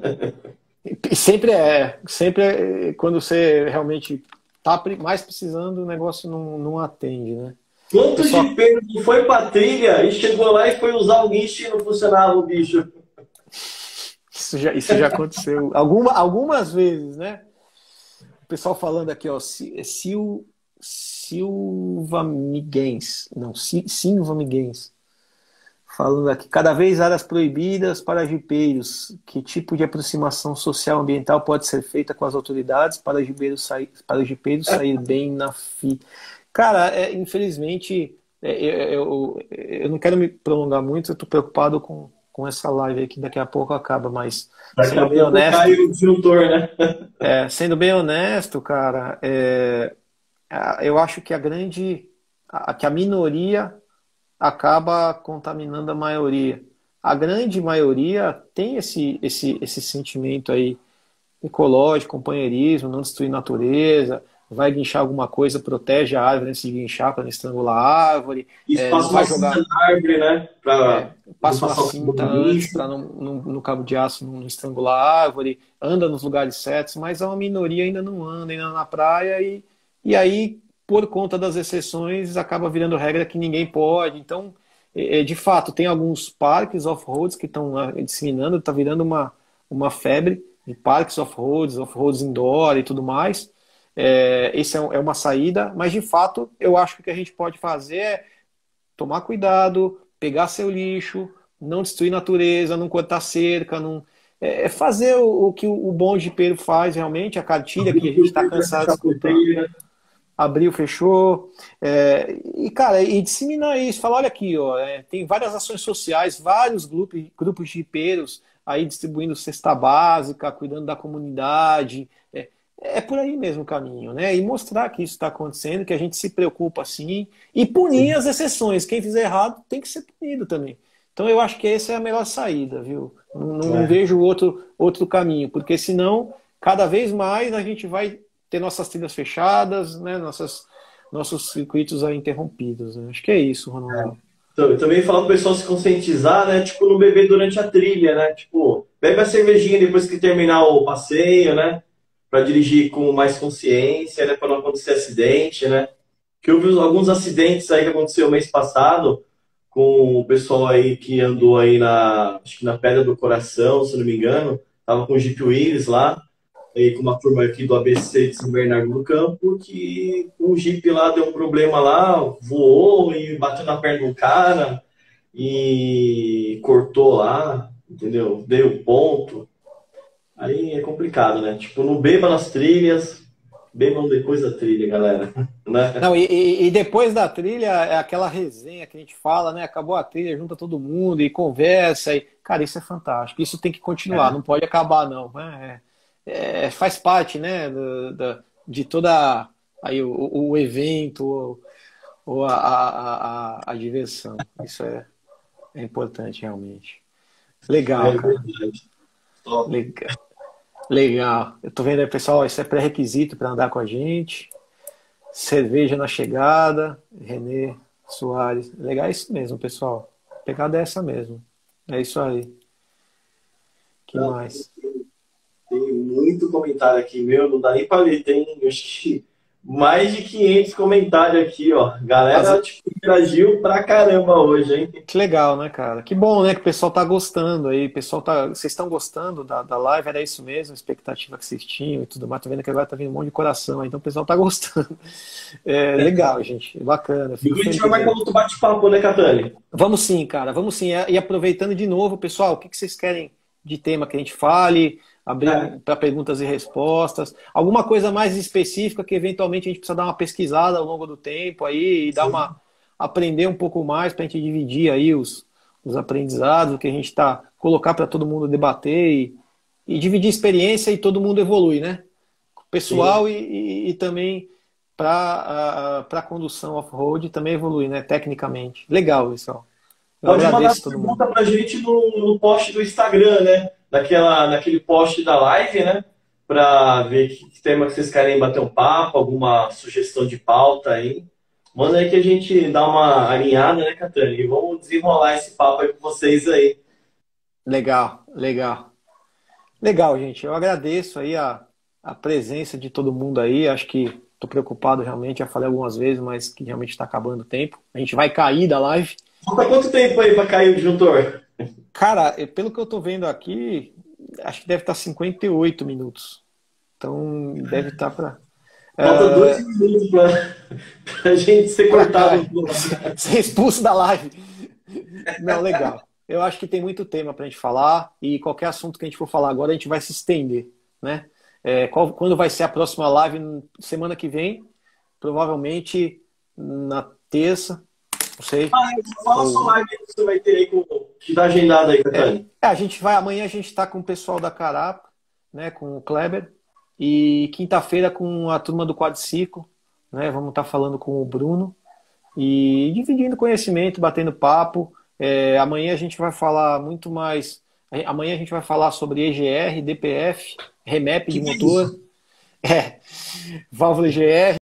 [SPEAKER 1] E sempre é. Sempre é, quando você realmente tá mais precisando, o negócio não, não atende, né?
[SPEAKER 2] Quantos Pessoal... de Pedro foi pra trilha e chegou lá e foi usar o guincho e não funcionava o bicho?
[SPEAKER 1] Isso já, isso já aconteceu Alguma, algumas vezes, né? O pessoal falando aqui, ó, é Sil, Silva Miguens. Não, Silva Miguens. Falando aqui, cada vez áreas proibidas para jipeiros. Que tipo de aproximação social ambiental pode ser feita com as autoridades para jipeiros sair, para jipeiros sair bem na FI? Cara, é, infelizmente, é, eu, eu, eu não quero me prolongar muito, eu estou preocupado com com essa live aqui, daqui a pouco acaba, mas
[SPEAKER 2] daqui sendo bem honesto. Cai o disjuntor, né?
[SPEAKER 1] é, sendo bem honesto, cara, é, eu acho que a grande. A, que a minoria acaba contaminando a maioria. A grande maioria tem esse, esse, esse sentimento aí ecológico, companheirismo, não destruir natureza, vai guinchar alguma coisa, protege a árvore antes de guinchar para não estrangular a árvore.
[SPEAKER 2] Isso é, passa vai jogar na árvore, né? Pra...
[SPEAKER 1] É, passa uma cinta antes para no cabo de aço não, estrangular a árvore, anda nos lugares certos, mas a minoria ainda não anda, ainda na praia e, e aí, por conta das exceções, acaba virando regra que ninguém pode. Então, é, é de fato, tem alguns parques off-roads que estão disseminando, está virando uma, uma febre de parques off-roads, off-roads indoor e tudo mais, é, esse é, é uma saída, mas de fato eu acho que o que a gente pode fazer é tomar cuidado, pegar seu lixo, não destruir natureza, não cortar cerca, não é, fazer o, o, que o bom jipeiro faz realmente, a cartilha que a gente está cansado de escutar. Abriu, fechou. É, e, cara, e disseminar isso. Falar, olha aqui, ó, é, tem várias ações sociais, vários grupos, grupos de hipeiros aí distribuindo cesta básica, cuidando da comunidade. É, é por aí mesmo o caminho, né? E mostrar que isso está acontecendo, que a gente se preocupa assim, e punir as exceções. Quem fizer errado tem que ser punido também. Então eu acho que essa é a melhor saída, viu? Não, não é. vejo outro, outro caminho, porque senão, cada vez mais a gente vai ter nossas trilhas fechadas, né? Nossas, nossos circuitos aí interrompidos. Né? Acho que é isso, Ronaldo. É.
[SPEAKER 2] Então, também falo para o pessoal se conscientizar, né? Tipo, não beber durante a trilha, né? Tipo, bebe a cervejinha depois que terminar o passeio, né? Para dirigir com mais consciência, né? Para não acontecer acidente, né? Que houve alguns acidentes aí que aconteceu mês passado com o pessoal aí que andou aí na, acho que na Pedra do Coração, se não me engano, tava com o Jeep Willis lá, e com uma turma aqui do ABC de São Bernardo do Campo, que o Jeep lá deu um problema lá, voou e bateu na perna do cara e cortou lá, entendeu? Deu ponto. Aí é complicado, né? Tipo, não beba nas trilhas, Bebam depois da trilha, galera. Né?
[SPEAKER 1] Não, e, e, depois da trilha é aquela resenha que a gente fala, né? Acabou a trilha, junta todo mundo e conversa. E, cara, isso é fantástico. Isso tem que continuar, é. não pode acabar, não. É, é, faz parte, né? Do, do, de toda aí, o, o evento ou, ou a, a, a, a, diversão. Isso é, é importante, realmente. Legal, é cara. Legal. Legal. Eu tô vendo aí, pessoal, isso é pré-requisito para andar com a gente. Cerveja na chegada. Renê Soares. Legal é isso mesmo, pessoal. A pegada é essa mesmo. É isso aí. que mais?
[SPEAKER 2] Tem, muito comentário aqui, meu. Não dá nem para ler. Tem, acho que mais de 500 comentários aqui, ó. Galera, Mas... tipo, interagiu pra caramba hoje, hein?
[SPEAKER 1] Que legal, né, cara? Que bom, né, que o pessoal tá gostando aí. Pessoal tá... Vocês estão gostando da, da live? Era isso mesmo, a expectativa que vocês tinham e tudo mais. Tô vendo que agora tá vindo um monte de coração aí, então o pessoal tá gostando. É, legal, gente. Bacana.
[SPEAKER 2] E a gente vai mais outro bate-papo, né, Catani?
[SPEAKER 1] Vamos sim, cara. Vamos sim. E aproveitando de novo, pessoal, o que, que vocês querem de tema que a gente fale? Abrir é. para perguntas e respostas, alguma coisa mais específica que eventualmente a gente precisa dar uma pesquisada ao longo do tempo aí e dar uma aprender um pouco mais para a gente dividir aí os, os aprendizados, o que a gente está colocar para todo mundo debater e, e, dividir experiência e todo mundo evolui, né? Pessoal e, e, e, também para a condução off-road também evolui, né? Tecnicamente. Legal, pessoal.
[SPEAKER 2] Eu Pode mandar pergunta para a gente no, no post do Instagram, né? Naquela, naquele post da live, né? Para ver que tema que vocês querem bater um papo, alguma sugestão de pauta aí. Manda aí que a gente dá uma alinhada, né, Catani? E vamos desenrolar esse papo aí com vocês aí.
[SPEAKER 1] Legal, legal. Legal, gente. Eu agradeço aí a, a presença de todo mundo aí. Acho que estou preocupado realmente, já falei algumas vezes, mas que realmente está acabando o tempo. A gente vai cair da live.
[SPEAKER 2] Falta quanto tempo aí para cair o disjuntor?
[SPEAKER 1] Cara, pelo que eu tô vendo aqui, acho que deve estar 58 minutos. Então, deve estar para.
[SPEAKER 2] Falta uh, dois minutos para a gente ser cortado.
[SPEAKER 1] ser expulso da live. Não, legal. Eu acho que tem muito tema para a gente falar e qualquer assunto que a gente for falar agora, a gente vai se estender. Né? É, qual, quando vai ser a próxima live? Semana que vem, provavelmente na terça, não sei.
[SPEAKER 2] Ah, fala ou... sua live que você vai ter aí com. Que tá agendado aí, Catani.
[SPEAKER 1] É, a gente vai, amanhã a gente está com o pessoal da Carapa, né? Com o Kleber. E quinta-feira com a turma do Quadriciclo, né? Vamos estar tá falando com o Bruno. E dividindo conhecimento, batendo papo. É, amanhã a gente vai falar muito mais. Amanhã a gente vai falar sobre EGR, DPF, remap de motor. É, válvula EGR.